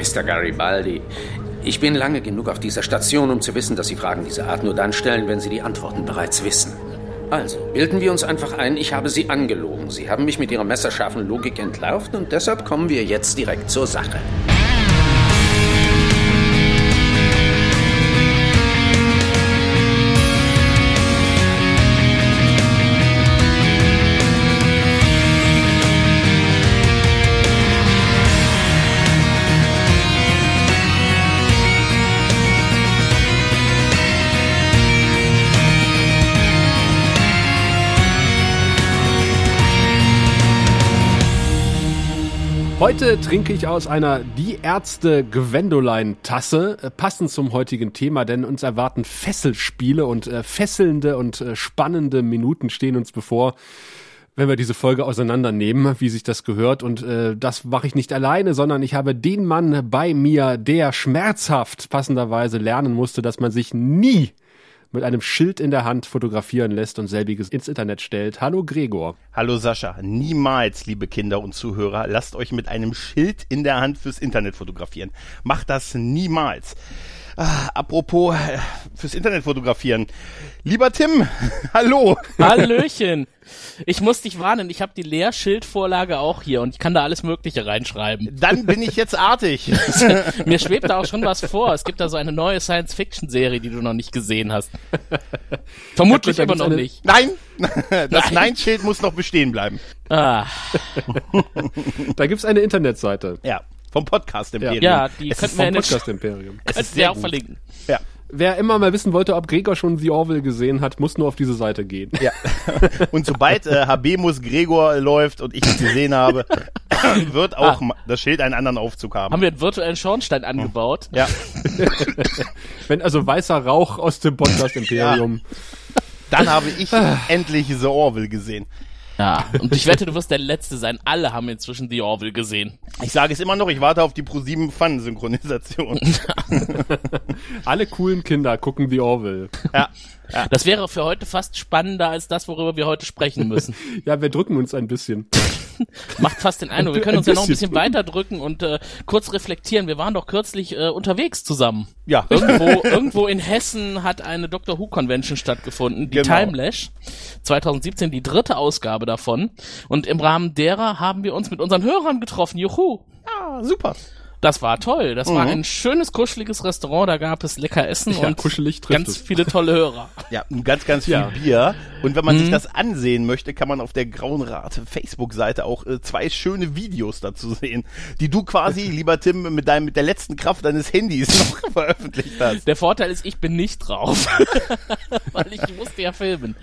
Mr. Garibaldi, ich bin lange genug auf dieser Station, um zu wissen, dass Sie Fragen dieser Art nur dann stellen, wenn Sie die Antworten bereits wissen. Also, bilden wir uns einfach ein, ich habe Sie angelogen. Sie haben mich mit Ihrer messerscharfen Logik entlarvt und deshalb kommen wir jetzt direkt zur Sache. Heute trinke ich aus einer Die Ärzte Gwendolein-Tasse, äh, passend zum heutigen Thema, denn uns erwarten Fesselspiele und äh, fesselnde und äh, spannende Minuten stehen uns bevor, wenn wir diese Folge auseinandernehmen, wie sich das gehört. Und äh, das mache ich nicht alleine, sondern ich habe den Mann bei mir, der schmerzhaft passenderweise lernen musste, dass man sich nie mit einem Schild in der Hand fotografieren lässt und selbiges ins Internet stellt. Hallo Gregor. Hallo Sascha. Niemals, liebe Kinder und Zuhörer, lasst euch mit einem Schild in der Hand fürs Internet fotografieren. Macht das niemals. Ah, apropos äh, fürs Internet fotografieren. Lieber Tim, hallo. Hallöchen. Ich muss dich warnen, ich habe die Leerschildvorlage auch hier und ich kann da alles Mögliche reinschreiben. Dann bin ich jetzt artig. Mir schwebt da auch schon was vor. Es gibt da so eine neue Science-Fiction-Serie, die du noch nicht gesehen hast. Vermutlich immer noch nicht. Nein, das Nein-Schild muss noch bestehen bleiben. Ah. Da gibt's eine Internetseite. Ja, vom Podcast Imperium. Ja, die es könnten ist wir vom Podcast Imperium. Es Könnten ist wir sehr auch gut. verlinken. Ja. Wer immer mal wissen wollte, ob Gregor schon The Orville gesehen hat, muss nur auf diese Seite gehen. Ja. Und sobald äh, Habemus Gregor läuft und ich es gesehen habe, wird auch ma- das Schild einen anderen Aufzug haben. Haben wir einen virtuellen Schornstein angebaut? ja. Wenn also weißer Rauch aus dem Podcast Imperium. Dann habe ich endlich The Orville gesehen. Ja. Und ich wette, du wirst der Letzte sein. Alle haben inzwischen The Orville gesehen. Ich sage es immer noch, ich warte auf die Pro7 Fun-Synchronisation. Alle coolen Kinder gucken The Orville. ja. Das wäre für heute fast spannender als das, worüber wir heute sprechen müssen. Ja, wir drücken uns ein bisschen. Macht fast den Eindruck. Wir können uns ja noch ein bisschen. bisschen weiter drücken und äh, kurz reflektieren. Wir waren doch kürzlich äh, unterwegs zusammen. Ja. Irgendwo, irgendwo in Hessen hat eine Doctor Who Convention stattgefunden, die Genau. Timelash 2017, die dritte Ausgabe davon. Und im Rahmen derer haben wir uns mit unseren Hörern getroffen. Juhu! Ah, super. Das war toll. Das war Mhm. ein schönes, kuscheliges Restaurant. Da gab es lecker Essen Ja, und kuschelig ganz es. viele tolle Hörer. Ja, und ganz, ganz viel Ja. Bier. Und wenn man Mhm. sich das ansehen möchte, kann man auf der Grauen Rat Facebook-Seite auch äh, zwei schöne Videos dazu sehen, die du quasi, lieber Tim, mit deinem, mit der letzten Kraft deines Handys noch veröffentlicht hast. Der Vorteil ist, ich bin nicht drauf. Weil ich musste ja filmen.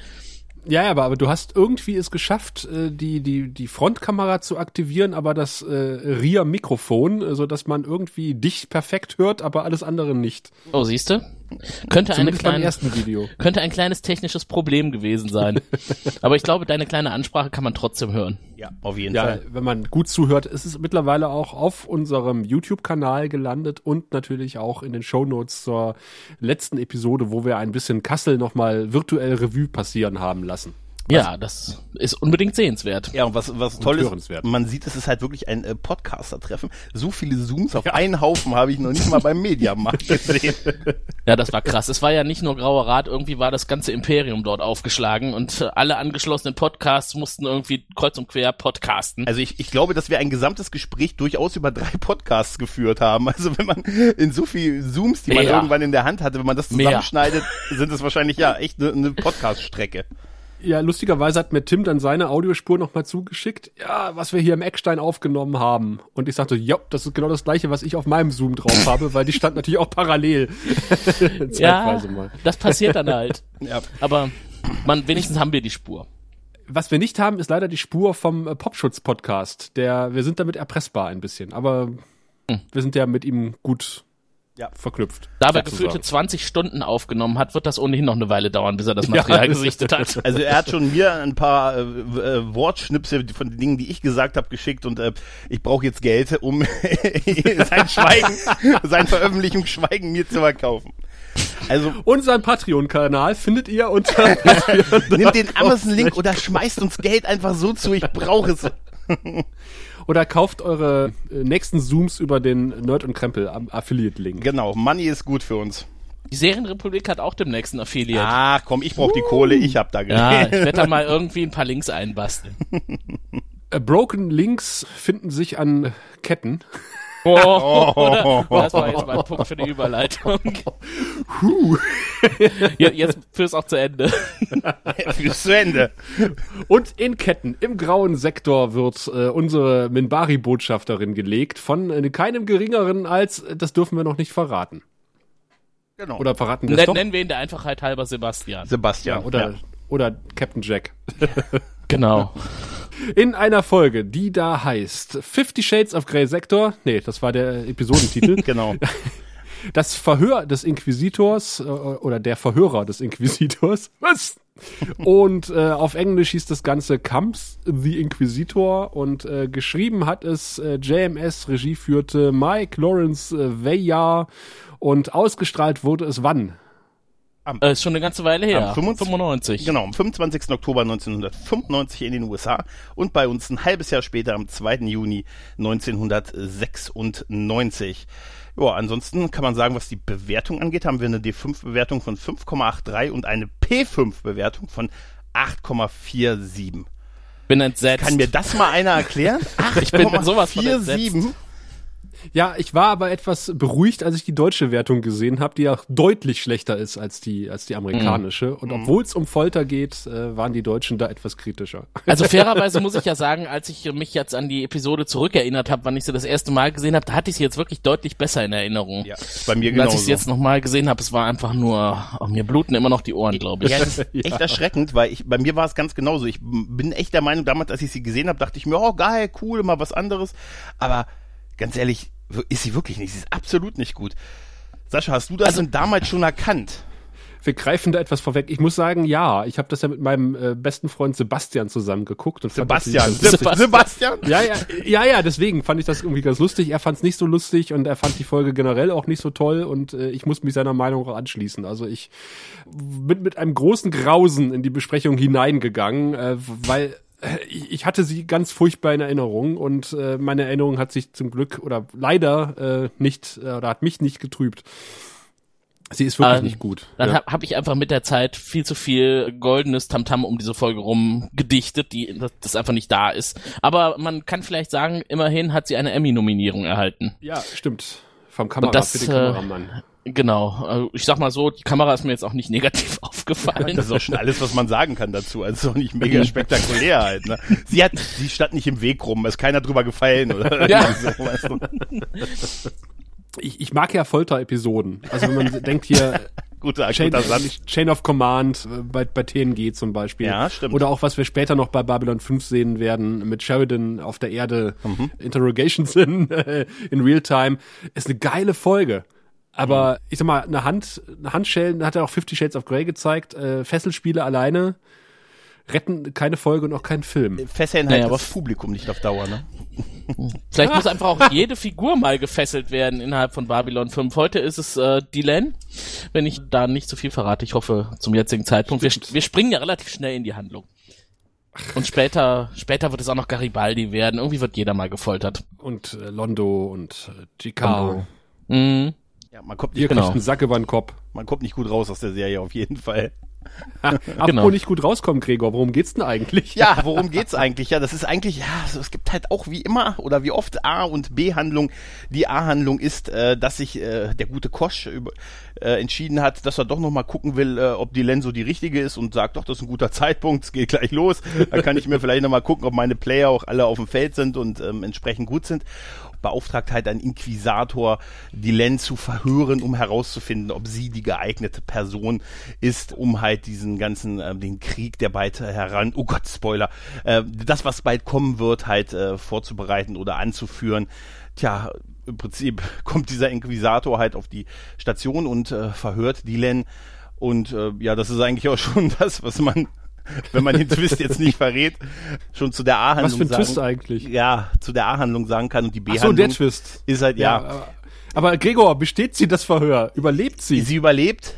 Ja, aber, aber du hast irgendwie es geschafft, äh, die, die, die Frontkamera zu aktivieren, aber das äh, RIA-Mikrofon, äh, so dass man irgendwie dich perfekt hört, aber alles andere nicht. Oh, siehste? Könnte eine kleine, ersten Video. könnte ein kleines technisches Problem gewesen sein. Aber ich glaube, deine kleine Ansprache kann man trotzdem hören. Ja, auf jeden Ja, Fall. wenn man gut zuhört, ist es mittlerweile auch auf unserem YouTube-Kanal gelandet und natürlich auch in den Shownotes zur letzten Episode, wo wir ein bisschen Kassel nochmal virtuell Revue passieren haben lassen. Ja, das ist unbedingt sehenswert. Ja, und was, was toll ist, man sieht, es ist halt wirklich ein äh, Podcaster-Treffen. So viele Zooms auf einen Haufen habe ich noch nicht mal beim Mediamarkt gesehen. Ja, das war krass. Es war ja nicht nur Grauer Rat, irgendwie war das ganze Imperium dort aufgeschlagen und äh, alle angeschlossenen Podcasts mussten irgendwie kreuz und quer podcasten. Also ich, ich glaube, dass wir ein gesamtes Gespräch durchaus über drei Podcasts geführt haben. Also wenn man in so viel Zooms, die man Mehr. irgendwann in der Hand hatte, wenn man das Mehr. zusammenschneidet, sind es wahrscheinlich ja echt eine ne Podcast-Strecke. Ja, lustigerweise hat mir Tim dann seine Audiospur nochmal zugeschickt, ja, was wir hier im Eckstein aufgenommen haben. Und ich sagte, ja, das ist genau das gleiche, was ich auf meinem Zoom drauf habe, weil die stand natürlich auch parallel. Ja, Zeitweise mal. das passiert dann halt. Ja. Aber man, wenigstens haben wir die Spur. Was wir nicht haben, ist leider die Spur vom äh, Popschutz-Podcast. Der, wir sind damit erpressbar ein bisschen, aber wir sind ja mit ihm gut Ja. verknüpft. Da er gefühlte 20 Stunden aufgenommen hat, wird das ohnehin noch eine Weile dauern, bis er das Material Ja. gesichtet hat. Also er hat schon mir ein paar äh, äh, Wortschnipsel von den Dingen, die ich gesagt habe, geschickt und äh, ich brauche jetzt Geld, um sein Schweigen, sein Veröffentlichungsschweigen mir zu verkaufen. Also Unseren Patreon-Kanal findet ihr unter nimmt den Amazon-Link oder schmeißt uns Geld einfach so zu, ich brauche es. Oder kauft eure äh, nächsten Zooms über den Nerd und Krempel Affiliate-Link. Genau, Money ist gut für uns. Die Serienrepublik hat auch demnächst ein Affiliate. Ah, komm, ich brauch die Kohle, ich hab da ja, ich werde da mal irgendwie ein paar Links einbasteln. Äh, Broken Links finden sich an Ketten. Oh, oder? Das war jetzt mal ein Punkt für die Überleitung. Ja, Jetzt führ's auch zu Ende. Bis zu Ende. Und in Ketten, im grauen Sektor, wird äh, unsere Minbari-Botschafterin gelegt von äh, keinem geringeren als, äh, das dürfen wir noch nicht verraten. Genau. Oder verraten wir es Nen- doch? Nennen wir ihn der Einfachheit halber Sebastian. Sebastian. Ja, oder, ja. oder Captain Jack. Genau. In einer Folge, die da heißt Fifty Shades of Grey Sektor, nee, das war der Episodentitel, Genau. das Verhör des Inquisitors äh, oder der Verhörer des Inquisitors. Was? Und äh, auf Englisch hieß das Ganze Comes the Inquisitor und äh, geschrieben hat es äh, JMS, Regie führte Mike Lawrence äh, Veillar und ausgestrahlt wurde es wann? Äh, ist schon eine ganze Weile her. Am 25 95. Genau, am 25. Oktober 1995 in den USA und bei uns ein halbes Jahr später am 2. Juni 1996. Ja, ansonsten kann man sagen, was die Bewertung angeht, haben wir eine D5-Bewertung von 5,83 und eine P5-Bewertung von 8,47. Bin entsetzt. Kann mir das mal einer erklären? Ich bin mit sowas von 8,47? Ja, ich war aber etwas beruhigt, als ich die deutsche Wertung gesehen habe, die ja deutlich schlechter ist als die als die amerikanische. Und obwohl es um Folter geht, äh, waren die Deutschen da etwas kritischer. Also fairerweise muss ich ja sagen, als ich mich jetzt an die Episode zurückerinnert habe, wann ich sie das erste Mal gesehen habe, da hatte ich sie jetzt wirklich deutlich besser in Erinnerung. Ja, bei mir Und als ich sie jetzt nochmal gesehen habe, es war einfach nur, oh, mir bluten immer noch die Ohren, glaube ich. Ja, das ist echt erschreckend, weil ich, bei mir war es ganz genauso. Ich bin echt der Meinung, damals, als ich sie gesehen habe, dachte ich mir, oh geil, cool, mal was anderes. Aber ganz ehrlich, ist sie wirklich nicht. Sie ist absolut nicht gut. Sascha, hast du das Also denn damals schon erkannt? Wir greifen da etwas vorweg. Ich muss sagen, ja, ich habe das ja mit meinem äh, besten Freund Sebastian zusammen geguckt und fand das Sebastian. Sebastian. Sebastian? Ja, ja, ja, ja, deswegen fand ich das irgendwie ganz lustig. Er fand es nicht so lustig und er fand die Folge generell auch nicht so toll und äh, ich muss mich seiner Meinung auch anschließen. Also ich bin mit einem großen Grausen in die Besprechung hineingegangen, äh, weil ich hatte sie ganz furchtbar in Erinnerung und äh, meine Erinnerung hat sich zum Glück oder leider äh, nicht äh, oder hat mich nicht getrübt. Sie ist wirklich Ähm, nicht gut. Dann ja. habe hab ich einfach mit der Zeit viel zu viel goldenes Tamtam um diese Folge rum gedichtet, die das, einfach nicht da ist. Aber man kann vielleicht sagen, immerhin hat sie eine Emmy-Nominierung erhalten. ja, stimmt. Vom Kamera das, für den äh, Kameramann. Genau. Also Ich sag mal so, die Kamera ist mir jetzt auch nicht negativ aufgefallen. Das ist auch schon alles, was man sagen kann dazu. Also nicht mega spektakulär halt. Ne? Sie hat, sie stand nicht im Weg rum, ist keiner drüber gefallen oder Ja. so, weißt du? Ich, ich mag ja Folter-Episoden. Also wenn man denkt hier Guter, Chain, guter Satz. Chain of Command äh, bei, bei TNG zum Beispiel. Ja, stimmt. Oder auch was wir später noch bei Babylon 5 sehen werden mit Sheridan auf der Erde Mhm. Interrogations in, in Real-Time. Ist eine geile Folge. Aber Mhm. ich sag mal, eine Hand, eine Handschellen hat er auch Fifty Shades of Grey gezeigt. Äh, Fesselspiele alleine retten keine Folge und auch keinen Film. Fesseln halt Naja, das aber- Publikum nicht auf Dauer, ne? Vielleicht muss einfach auch jede Figur mal gefesselt werden innerhalb von Babylon 5. Heute ist es äh, Dylan, wenn ich da nicht zu viel verrate. Ich hoffe, zum jetzigen Zeitpunkt. Wir, wir springen ja relativ schnell in die Handlung. Und später, später wird es auch noch Garibaldi werden. Irgendwie wird jeder mal gefoltert. Und äh, Londo und äh, Jikar. Mhm. Ja, man kommt Ihr nicht, Genau. einen Sack über den Kopf. man kommt nicht gut raus aus der Serie auf jeden Fall. Apropos Genau. nicht gut rauskommen, Gregor, worum geht's denn eigentlich? Ja, worum geht's eigentlich? Ja, das ist eigentlich, ja, also es gibt halt auch wie immer oder wie oft A- und B-Handlung. Die A-Handlung ist, äh, dass sich äh, der gute Kosch über, äh, entschieden hat, dass er doch noch mal gucken will, äh, ob die Len so die richtige ist und sagt, doch, das ist ein guter Zeitpunkt, es geht gleich los. Da kann ich mir vielleicht noch mal gucken, ob meine Player auch alle auf dem Feld sind und ähm, entsprechend gut sind. Beauftragt halt ein Inquisitor, die Len zu verhören, um herauszufinden, ob sie die geeignete Person ist, um halt diesen ganzen, äh, den Krieg, der bald heran, oh Gott, Spoiler, äh, das, was bald kommen wird, halt äh, vorzubereiten oder anzuführen. Tja, im Prinzip kommt dieser Inquisitor halt auf die Station und äh, verhört die Len. Und äh, ja, das ist eigentlich auch schon das, was man, wenn man den Twist jetzt nicht verrät, schon zu der A-Handlung Was für ein sagen, Twist eigentlich? Ja, zu der A-Handlung sagen kann und die Ach so, B-Handlung der Twist. ist halt, ja, aber, aber Gregor, besteht sie das Verhör? Überlebt sie? sie überlebt.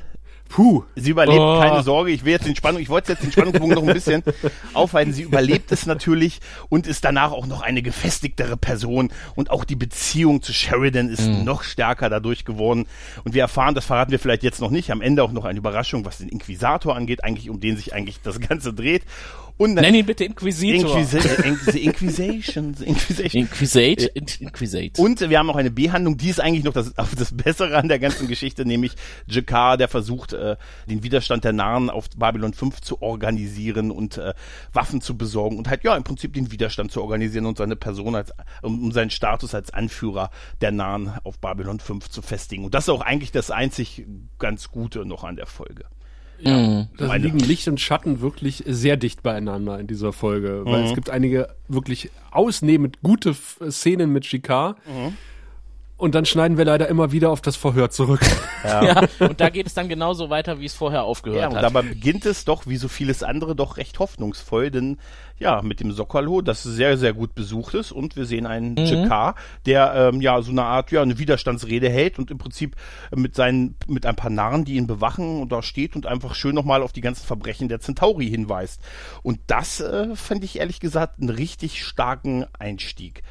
Puh. Sie überlebt, oh. keine Sorge. Ich will jetzt den Spannung, ich wollte jetzt den Spannungsbogen noch ein bisschen aufhalten. Sie überlebt es natürlich und ist danach auch noch eine gefestigtere Person und auch die Beziehung zu Sheridan ist mhm. noch stärker dadurch geworden. Und wir erfahren, das verraten wir vielleicht jetzt noch nicht, am Ende auch noch eine Überraschung, was den Inquisitor angeht, eigentlich um den sich eigentlich das Ganze dreht. Und Nenn ihn bitte Inquisitor. Inquisi Inquisition. Inquisition. Inquisate. Inquisate. Und wir haben auch eine B-Handlung, die ist eigentlich noch das, das Bessere an der ganzen Geschichte, nämlich Jakar, der versucht, äh, den Widerstand der Narren auf Babylon 5 zu organisieren und äh, Waffen zu besorgen und halt, ja, im Prinzip den Widerstand zu organisieren und seine Person als, um, um seinen Status als Anführer der Narren auf Babylon 5 zu festigen. Und das ist auch eigentlich das einzig ganz Gute noch an der Folge. Ja, mhm. da liegen Licht und Schatten wirklich sehr dicht beieinander in dieser Folge, weil mhm. es gibt einige wirklich ausnehmend gute Szenen mit Shikar. Mhm. Und dann schneiden wir leider immer wieder auf das Verhör zurück. Ja. ja. und da geht es dann genauso weiter, wie es vorher aufgehört ja, und hat. Dabei beginnt es doch, wie so vieles andere, doch recht hoffnungsvoll, denn ja, mit dem Sokolo, das sehr, sehr gut besucht ist und wir sehen einen mhm. Jakar, der ähm, ja so eine Art, ja, eine Widerstandsrede hält und im Prinzip mit seinen, mit ein paar Narren, die ihn bewachen und da steht und einfach schön nochmal auf die ganzen Verbrechen der Centauri hinweist. Und das äh, fand ich ehrlich gesagt einen richtig starken Einstieg.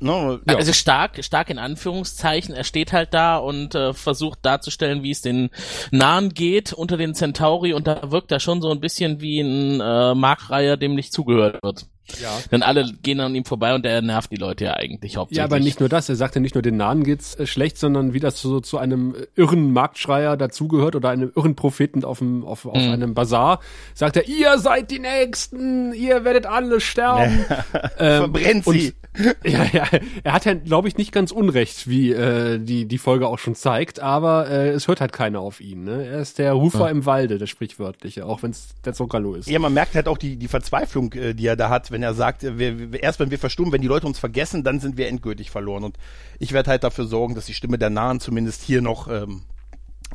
Ne, ja. Also stark, stark in Anführungszeichen. Er steht halt da und äh, versucht darzustellen, wie es den Nahen geht unter den Centauri und da wirkt er schon so ein bisschen wie ein äh, Markreiher, dem nicht zugehört wird. Ja. Denn alle gehen an ihm vorbei und er nervt die Leute ja eigentlich hauptsächlich. Ja, aber nicht nur das. Er sagt ja nicht nur den Nahen geht's äh, schlecht, sondern wie das so zu einem irren Marktschreier dazugehört oder einem irren Propheten auf, dem, auf, auf mhm. einem Bazar, sagt er, ihr seid die Nächsten, ihr werdet alle sterben. ähm, Verbrennt sie. ja, ja, er hat ja, glaube ich, nicht ganz unrecht, wie äh, die, die Folge auch schon zeigt, aber äh, es hört halt keiner auf ihn. Ne? Er ist der Rufer ja. im Walde, der sprichwörtliche, auch wenn es der Zuckerlo ist. Ja, man merkt halt auch die, die Verzweiflung, äh, die er da hat, wenn wenn er sagt, wir, wir, erst wenn wir verstummen, wenn die Leute uns vergessen, dann sind wir endgültig verloren. Und ich werde halt dafür sorgen, dass die Stimme der Nahen zumindest hier noch ähm,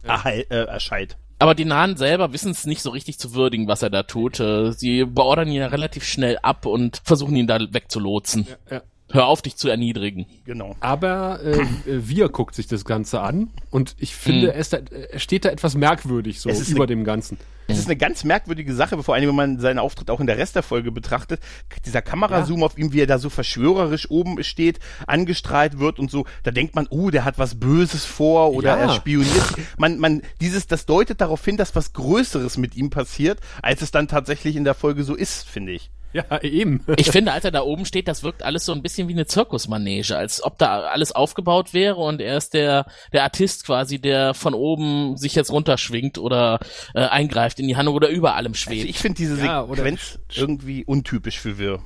ja. äh, erscheint. Aber die Nahen selber wissen es nicht so richtig zu würdigen, was er da tut. Äh, sie beordern ihn ja relativ schnell ab und versuchen ihn da wegzulotsen. Ja, ja. Hör auf, dich zu erniedrigen. Genau. Aber äh, wir guckt sich das Ganze an und ich finde, mhm. er, er steht da etwas merkwürdig so über eine, dem Ganzen. Es ist eine ganz merkwürdige Sache, vor allem wenn man seinen Auftritt auch in der Rest der Folge betrachtet. Dieser Kamerazoom ja. auf ihm, wie er da so verschwörerisch oben steht, angestrahlt wird und so, da denkt man, oh, der hat was Böses vor oder ja. er spioniert. Man, man, dieses, das deutet darauf hin, dass was Größeres mit ihm passiert, als es dann tatsächlich in der Folge so ist, finde ich. Ja, eben. Ich finde, als er da oben steht, das wirkt alles so ein bisschen wie eine Zirkusmanege, als ob da alles aufgebaut wäre und er ist der, der Artist quasi, der von oben sich jetzt runterschwingt oder äh, eingreift in die Handlung oder über allem schwebt. Also ich finde diese ja, Sequenz irgendwie untypisch für wir.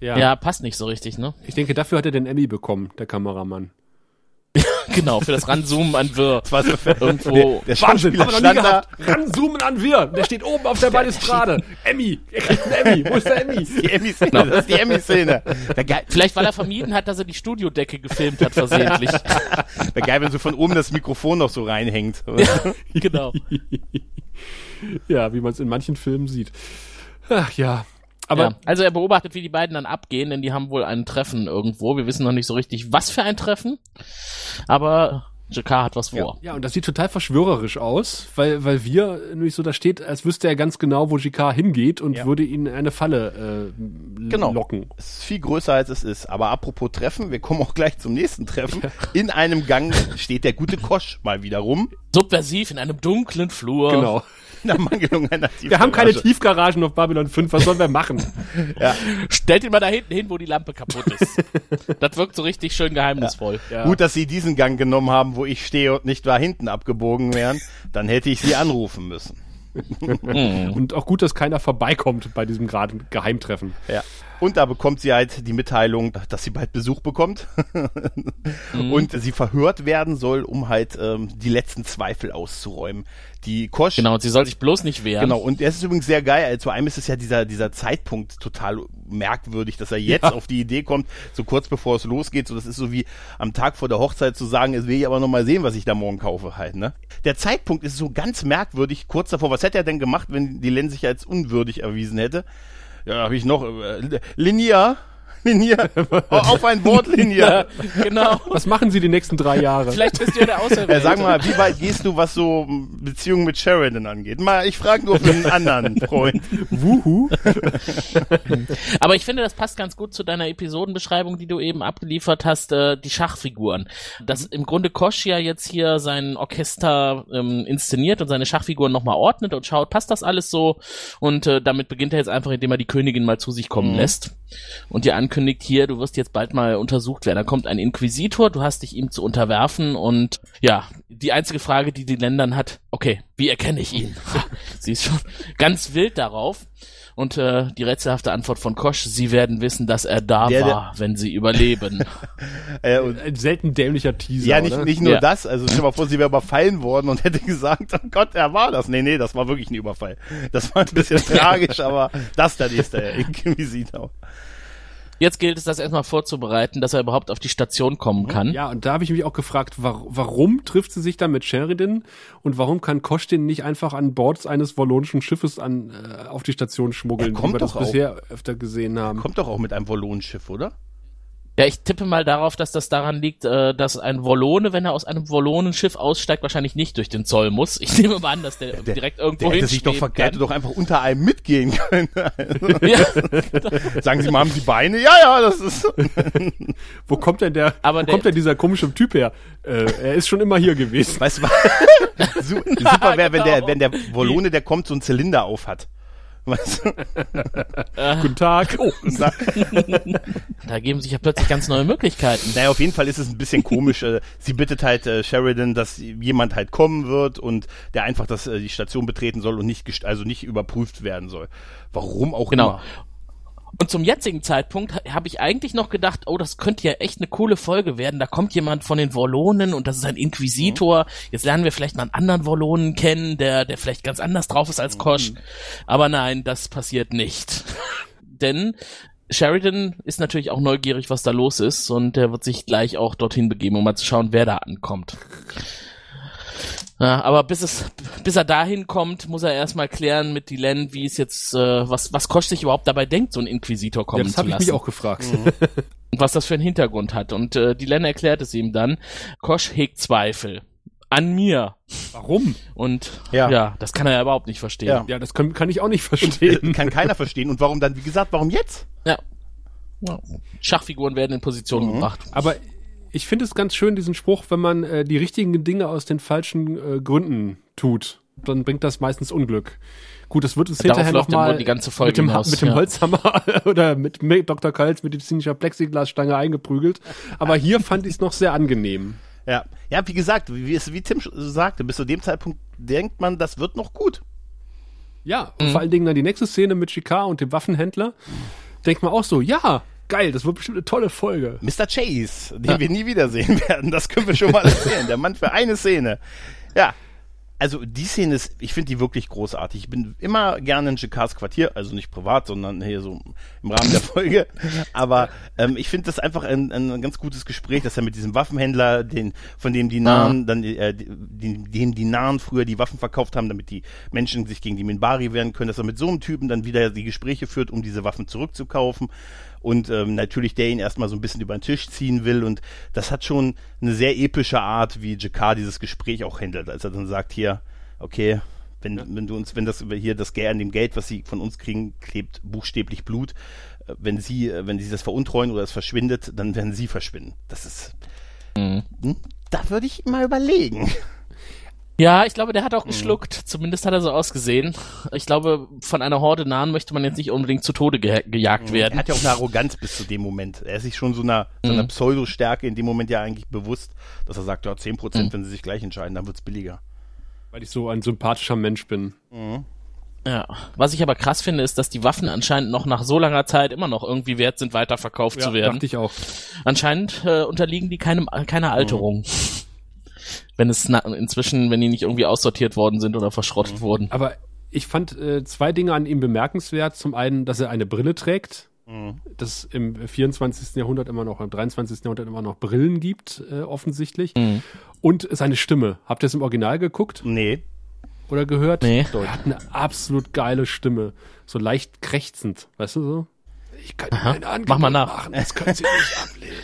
Ja. ja, passt nicht so richtig, ne? Ich denke, dafür hat er den Emmy bekommen, der Kameramann. genau, für das Ranzoomen an Wir. Das war so irgendwo. Der, der Wahnsinn, haben wir noch nie gehabt. Ranzoomen an Wir. Der steht oben auf der Balustrade. Emmy, er kriegt einen Emmy. Wo ist der Emmy? Die Emmy-Szene, genau. das ist die Emmy-Szene. Vielleicht, weil er vermieden hat, dass er die Studiodecke gefilmt hat, versehentlich. Wäre geil, wenn so von oben das Mikrofon noch so reinhängt. Genau. ja, wie man es in manchen Filmen sieht. Ach ja, aber ja, also er beobachtet, wie die beiden dann abgehen, denn die haben wohl ein Treffen irgendwo. Wir wissen noch nicht so richtig, was für ein Treffen. Aber Jakar hat was vor. Ja, ja, und das sieht total verschwörerisch aus, weil, weil wir nämlich so da steht, als wüsste er ganz genau, wo Jakar hingeht und ja. würde ihn in eine Falle äh, genau. locken. Es ist viel größer als es ist. Aber apropos Treffen, wir kommen auch gleich zum nächsten Treffen. Ja. In einem Gang steht der gute Kosch mal wieder rum. Subversiv in einem dunklen Flur. Genau. In der Mangelung einer Tiefgarage. Wir haben keine Tiefgaragen auf Babylon 5, was sollen wir machen? ja. Stellt ihn mal da hinten hin, wo die Lampe kaputt ist. das wirkt so richtig schön geheimnisvoll. Ja. Ja. Gut, dass sie diesen Gang genommen haben, wo ich stehe und nicht da hinten abgebogen wären. Dann hätte ich sie anrufen müssen. und auch gut, dass keiner vorbeikommt bei diesem gerade Geheimtreffen. Ja. Und da bekommt sie halt die Mitteilung, dass sie bald Besuch bekommt mhm. und sie verhört werden soll, um halt ähm, die letzten Zweifel auszuräumen. Die Kosch. Genau, und sie soll sich bloß nicht wehren. Genau, und es ist übrigens sehr geil. Also, zu einem ist es ja dieser, dieser Zeitpunkt total merkwürdig, dass er jetzt ja. auf die Idee kommt, so kurz bevor es losgeht. So, das ist so wie am Tag vor der Hochzeit zu sagen, jetzt will ich aber noch mal sehen, was ich da morgen kaufe halt, ne? Der Zeitpunkt ist so ganz merkwürdig, kurz davor. Was hätte er denn gemacht, wenn die Len sich als unwürdig erwiesen hätte? Ja, habe ich noch. Äh, Linia, Wortlinie. Auf ein Wortlinie. Ja, genau. Was machen Sie die nächsten drei Jahre? Vielleicht bist du ja der Auserwählte. Äh, sag mal, wie weit gehst du, was so Beziehungen mit Sheridan angeht? Mal, ich frage nur für einen anderen Freund. Wuhu. Aber ich finde, das passt ganz gut zu deiner Episodenbeschreibung, die du eben abgeliefert hast, äh, die Schachfiguren. Dass im Grunde Kosch ja jetzt hier sein Orchester ähm, inszeniert und seine Schachfiguren nochmal ordnet und schaut, passt das alles so? Und äh, damit beginnt er jetzt einfach, indem er die Königin mal zu sich kommen Mhm. lässt und dir ankündigt, hier, du wirst jetzt bald mal untersucht werden. Da kommt ein Inquisitor, du hast dich ihm zu unterwerfen und ja, die einzige Frage, die die Ländern hat, okay, wie erkenne ich ihn? Sie ist schon ganz wild darauf. Und äh, die rätselhafte Antwort von Kosch, sie werden wissen, dass er da Der- war, wenn sie überleben. Äh, und Ein selten dämlicher Teaser. ja, nicht, oder? nicht nur Ja. das, also stell mal vor, sie wäre überfallen worden und hätte gesagt, oh Gott, er war das. Nee, nee, das war wirklich ein Überfall. Das war ein bisschen tragisch, aber das dann ist der Inquisitor. Jetzt gilt es, das erstmal vorzubereiten, dass er überhaupt auf die Station kommen kann. Ja, und da habe ich mich auch gefragt, wa warum trifft sie sich dann mit Sheridan und warum kann Kosch den nicht einfach an Bord eines wallonischen Schiffes an, äh, auf die Station schmuggeln, Er wie kommt wir das doch auch. bisher öfter gesehen haben? Kommt doch auch mit einem Wollonschiff, oder? Ja, ich tippe mal darauf, dass das daran liegt, äh, dass ein Wollone, wenn er aus einem Wollonenschiff aussteigt, wahrscheinlich nicht durch den Zoll muss. Ich nehme mal an, dass der, direkt irgendwo Der hätte sich doch, der hätte doch einfach unter einem mitgehen können. Ja, Sagen Sie mal, haben Sie Beine? Ja, ja, das ist. Wo kommt denn der, Aber wo der- kommt denn dieser komische Typ her? Äh, er ist schon immer hier gewesen. Weißt du, was? Su- super wäre, wenn der, genau. wenn der Wollone, der kommt, so einen Zylinder auf hat. Weißt du? Guten Tag. Oh, da geben sich ja plötzlich ganz neue Möglichkeiten. naja, auf jeden Fall ist es ein bisschen komisch. Äh, sie bittet halt äh, Sheridan, dass jemand halt kommen wird und der einfach das, äh, die Station betreten soll und nicht, also nicht überprüft werden soll. Warum auch Genau. immer. Und zum jetzigen Zeitpunkt ha- habe ich eigentlich noch gedacht, oh, das könnte ja echt eine coole Folge werden. Da kommt jemand von den Wollonen und das ist ein Inquisitor. Jetzt lernen wir vielleicht mal einen anderen Wollonen kennen, der, der vielleicht ganz anders drauf ist als Kosch. Aber nein, das passiert nicht. Denn Sheridan ist natürlich auch neugierig, was da los ist und der wird sich gleich auch dorthin begeben, um mal zu schauen, wer da ankommt. Ja, aber bis es, bis er dahin kommt, muss er erstmal klären mit Dylan, wie es jetzt, äh, was, was Kosch sich überhaupt dabei denkt, so einen Inquisitor kommen das zu habe ich lassen. mich auch gefragt. Und was das für einen Hintergrund hat. Und äh, Dylan erklärt es ihm dann. Kosch hegt Zweifel. An mir. Warum? Und Ja. ja, das kann er ja überhaupt nicht verstehen. Ja. Ja, das kann, kann ich auch nicht verstehen. Kann keiner verstehen. Und warum dann, wie gesagt, warum jetzt? Ja. Ja. Schachfiguren werden in Position Mhm. gebracht. Aber ich finde es ganz schön, diesen Spruch, wenn man äh, die richtigen Dinge aus den falschen äh, Gründen tut, dann bringt das meistens Unglück. Gut, das wird uns Darauf hinterher nochmal die ganze Folge mit dem, hinaus, mit dem ja. Holzhammer oder mit Me- Dr. Kals medizinischer Plexiglasstange eingeprügelt. Aber hier fand ich es noch sehr angenehm. Ja, ja, wie gesagt, wie, wie Tim sagte, bis zu dem Zeitpunkt denkt man, das wird noch gut. Ja, und vor allen Dingen dann die nächste Szene mit Chicard und dem Waffenhändler. Denkt man auch so, ja, geil, das wird bestimmt eine tolle Folge. Mr. Chase, den wir nie wiedersehen werden, das können wir schon mal erzählen. Der Mann für eine Szene. Ja. Also die Szene ist, ich finde die wirklich großartig. Ich bin immer gerne in Jakards Quartier, also nicht privat, sondern hier so im Rahmen der Folge. Aber ähm, ich finde das einfach ein, ein ganz gutes Gespräch, dass er mit diesem Waffenhändler, den, von dem die Nahen, dann äh, die, dem die Nahen früher die Waffen verkauft haben, damit die Menschen sich gegen die Minbari wehren können, dass er mit so einem Typen dann wieder die Gespräche führt, um diese Waffen zurückzukaufen und ähm, natürlich der ihn erstmal so ein bisschen über den Tisch ziehen will und das hat schon eine sehr epische Art, wie Jakar dieses Gespräch auch handelt, als er dann sagt hier, okay, wenn, wenn du uns, wenn das hier das Geld an dem Geld, was sie von uns kriegen, klebt buchstäblich Blut, Äh, wenn sie, äh, wenn sie das veruntreuen oder es verschwindet, dann werden sie verschwinden. Das ist, Mhm. hm, da würde ich mal überlegen. Ja, ich glaube, der Mhm. hat auch geschluckt. Zumindest hat er so ausgesehen. Ich glaube, von einer Horde Nahen möchte man jetzt nicht unbedingt zu Tode ge gejagt Er werden. hat ja auch eine Arroganz bis zu dem Moment. Er ist sich schon so einer, so einer Mhm. Pseudo-Stärke in dem Moment ja eigentlich bewusst, dass er sagt, ja, 10%, Mhm. wenn sie sich gleich entscheiden, dann wird's billiger. Weil ich so ein sympathischer Mensch bin. Ja. Was ich aber krass finde, ist, dass die Waffen anscheinend noch nach so langer Zeit immer noch irgendwie wert sind, weiterverkauft zu werden. dachte ich auch. Anscheinend äh, unterliegen die keinem, keiner Alterung. Wenn es na, inzwischen, wenn die nicht irgendwie aussortiert worden sind oder verschrottet wurden. Aber ich fand äh, zwei Dinge an ihm bemerkenswert. Zum einen, dass er eine Brille trägt. Dass im 24. Jahrhundert immer noch, im 23. Jahrhundert immer noch Brillen gibt, äh, offensichtlich. Mhm. Und seine Stimme. Habt ihr es im Original geguckt Nee. oder gehört? Nee. Er hat eine absolut geile Stimme. So leicht krächzend, weißt du so? Ich kann Ihnen ein Angebot Mach mal nach. machen, das können Sie nicht ablehnen.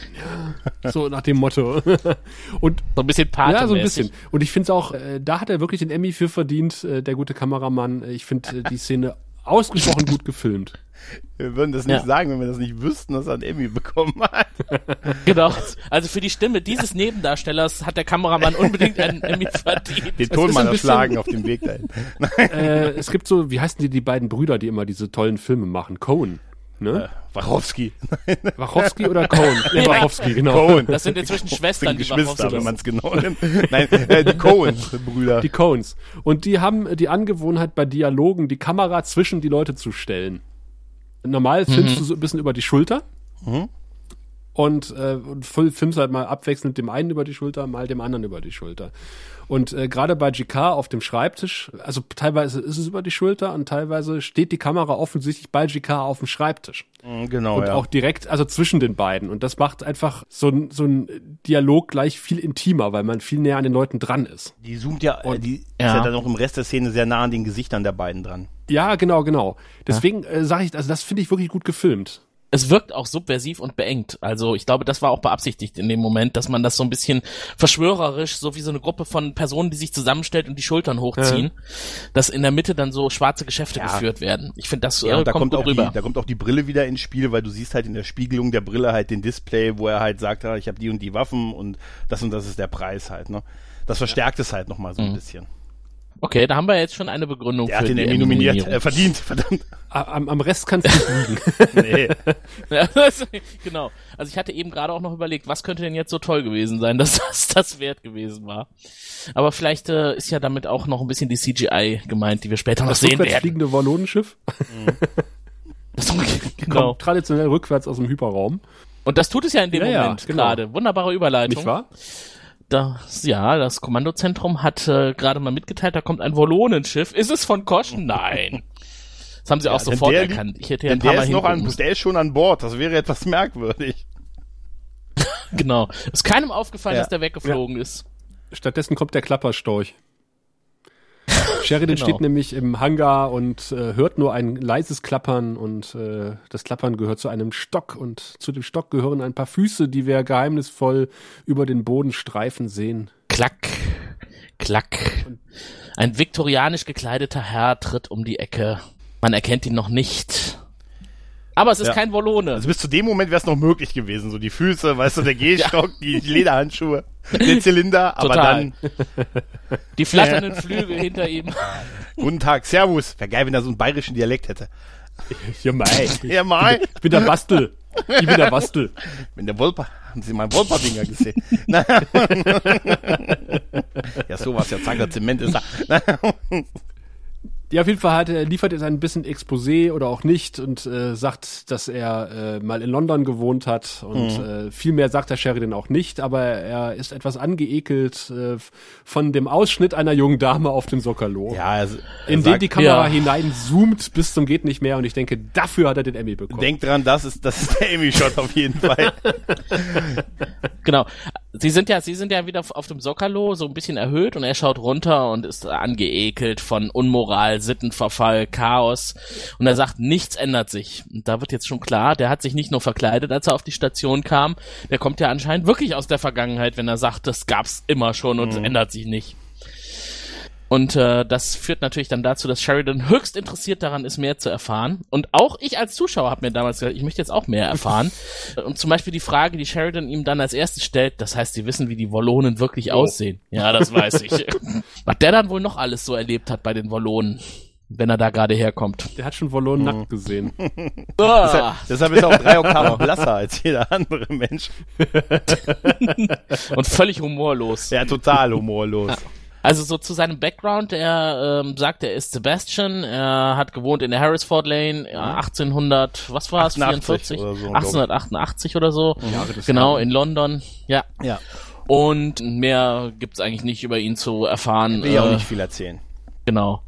Ja. So nach dem Motto. Und So ein bisschen Pate ja, so ein bisschen. Und ich finde es auch, äh, da hat er wirklich den Emmy für verdient, äh, der gute Kameramann. Äh, Ich finde äh, die Szene ausgesprochen gut gefilmt. Wir würden das nicht Ja. sagen, wenn wir das nicht wüssten, dass er einen Emmy bekommen hat. Genau. Also für die Stimme dieses Nebendarstellers hat der Kameramann unbedingt einen Emmy verdient. Den ist Ton ein mal bisschen- erschlagen auf dem Weg dahin. äh, es gibt so, wie heißen die, die beiden Brüder, die immer diese tollen Filme machen? Cohen. Ne? Wachowski. Wachowski oder Cohen? Ja, Wachowski, genau. Cohen. Das sind inzwischen Schwestern, sind die Geschwister, wenn man es genau nimmt. Nein, äh, die Cohen-Brüder. Die Coens. Und die haben äh, die Angewohnheit, bei Dialogen die Kamera zwischen die Leute zu stellen. Normal filmst du so ein bisschen über die Schulter. Und, äh, und fil- filmst halt mal abwechselnd dem einen über die Schulter, mal dem anderen über die Schulter. Und äh, gerade bei GK auf dem Schreibtisch, also teilweise ist es über die Schulter und teilweise steht die Kamera offensichtlich bei GK auf dem Schreibtisch. Mhm, Genau, Und ja. auch direkt, also zwischen den beiden. Und das macht einfach so ein, so ein Dialog gleich viel intimer, weil man viel näher an den Leuten dran ist. Die zoomt ja, äh, die ist Ja. ja dann auch im Rest der Szene sehr nah an den Gesichtern der beiden dran. Ja, genau, genau. Deswegen äh, sage ich, also das finde ich wirklich gut gefilmt. Es wirkt auch subversiv und beengt. Also ich glaube, das war auch beabsichtigt in dem Moment, dass man das so ein bisschen verschwörerisch, so wie so eine Gruppe von Personen, die sich zusammenstellt und die Schultern hochziehen, dass in der Mitte dann so schwarze Geschäfte geführt werden. Ich finde, das Ja, äh, und da kommt, kommt, auch die, rüber. da kommt auch die Brille wieder ins Spiel, weil du siehst halt in der Spiegelung der Brille halt den Display, wo er halt sagt, ah, ich habe die und die Waffen und das und das ist der Preis halt, ne? Das verstärkt es halt nochmal so Mhm. ein bisschen. Okay, da haben wir jetzt schon eine Begründung Der für hat den Emmy nominiert, äh, verdient, verdammt. Am, am Rest kannst du nicht liegen. Nee. Ja, das, genau. Also ich hatte eben gerade auch noch überlegt, was könnte denn jetzt so toll gewesen sein, dass das das wert gewesen war. Aber vielleicht äh, ist ja damit auch noch ein bisschen die CGI gemeint, die wir später noch Das sehen rückwärts werden. fliegende Wallonenschiff Das, genau. kommt traditionell rückwärts aus dem Hyperraum. Und das tut es ja in dem Ja, ja, Moment genau. gerade. Wunderbare Überleitung. Nicht wahr? Das, ja, das Kommandozentrum hat äh, gerade mal mitgeteilt, da kommt ein Wallonenschiff. Ist es von Kosch? Nein. Das haben sie auch denn sofort der erkannt. Ich hätte ja ein paar der Mal ist noch an, der ist schon an Bord, das wäre etwas merkwürdig. Genau. Ist keinem aufgefallen, Ja. dass der weggeflogen ist. Stattdessen kommt der Klapperstorch. Sheridan Genau. steht nämlich im Hangar und äh, hört nur ein leises Klappern und äh, das Klappern gehört zu einem Stock und zu dem Stock gehören ein paar Füße, die wir geheimnisvoll über den Boden streifen sehen. Klack, klack. Ein viktorianisch gekleideter Herr tritt um die Ecke. Man erkennt ihn noch nicht. Aber es ist Ja. kein Wollone. Also bis zu dem Moment wäre es noch möglich gewesen, so die Füße, weißt du, der Gehstock, die Lederhandschuhe, der Zylinder, aber Total. dann, Die flatternden Flügel hinter ihm. guten Tag, Servus, wäre geil, wenn er so einen bayerischen Dialekt hätte. Ja, mei. Ja, mal, Ich bin der Bastel. Ich bin der Bastel. wenn der Wolper, haben Sie meinen Wolper-Dinger gesehen? Ja, sowas, ja, Zanger Zement ist da. Ja, auf jeden Fall hat er, liefert er ein bisschen Exposé oder auch nicht und äh, sagt, dass er äh, mal in London gewohnt hat und äh, viel mehr sagt der Sheridan auch nicht, aber er ist etwas angeekelt äh, von dem Ausschnitt einer jungen Dame auf dem Sockerlo. Ja, also, er in den sagt, die Kamera Ja. hineinzoomt bis zum geht nicht mehr und ich denke, dafür hat er den Emmy bekommen. Denk dran, das ist, das ist der Emmy-Shot auf jeden Fall. Genau. Sie sind ja, sie sind ja wieder auf- dem Sockerlo, so ein bisschen erhöht und er schaut runter und ist angeekelt von Unmoral, Sittenverfall, Chaos. Und er sagt, nichts ändert sich. Und da wird jetzt schon klar, der hat sich nicht nur verkleidet, als er auf die Station kam, der kommt ja anscheinend wirklich aus der Vergangenheit, wenn er sagt, das gab's immer schon und es ändert sich nicht. Und äh, das führt natürlich dann dazu, dass Sheridan höchst interessiert daran ist, mehr zu erfahren. Und auch ich als Zuschauer habe mir damals gesagt, ich möchte jetzt auch mehr erfahren. Und zum Beispiel die Frage, die Sheridan ihm dann als erstes stellt, das heißt, sie wissen, wie die Wallonen wirklich aussehen. Ja, das weiß ich. Was der dann wohl noch alles so erlebt hat bei den Wallonen, wenn er da gerade herkommt. Der hat schon Wallon nackt gesehen. Ah, Deshalb ist er auch drei Oktaven blasser als jeder andere Mensch. und völlig humorlos. Ja, total humorlos. Also so zu seinem Background, er ähm, sagt, er ist Sebastian, er hat gewohnt in der Harrisford Lane, ja, 1800, was war es, 88 44? oder so, 1888 oder so. Jahre des Genau, in London, ja. Ja, Und mehr gibt's eigentlich nicht über ihn zu erfahren. will ja auch Äh, nicht viel erzählen. Genau.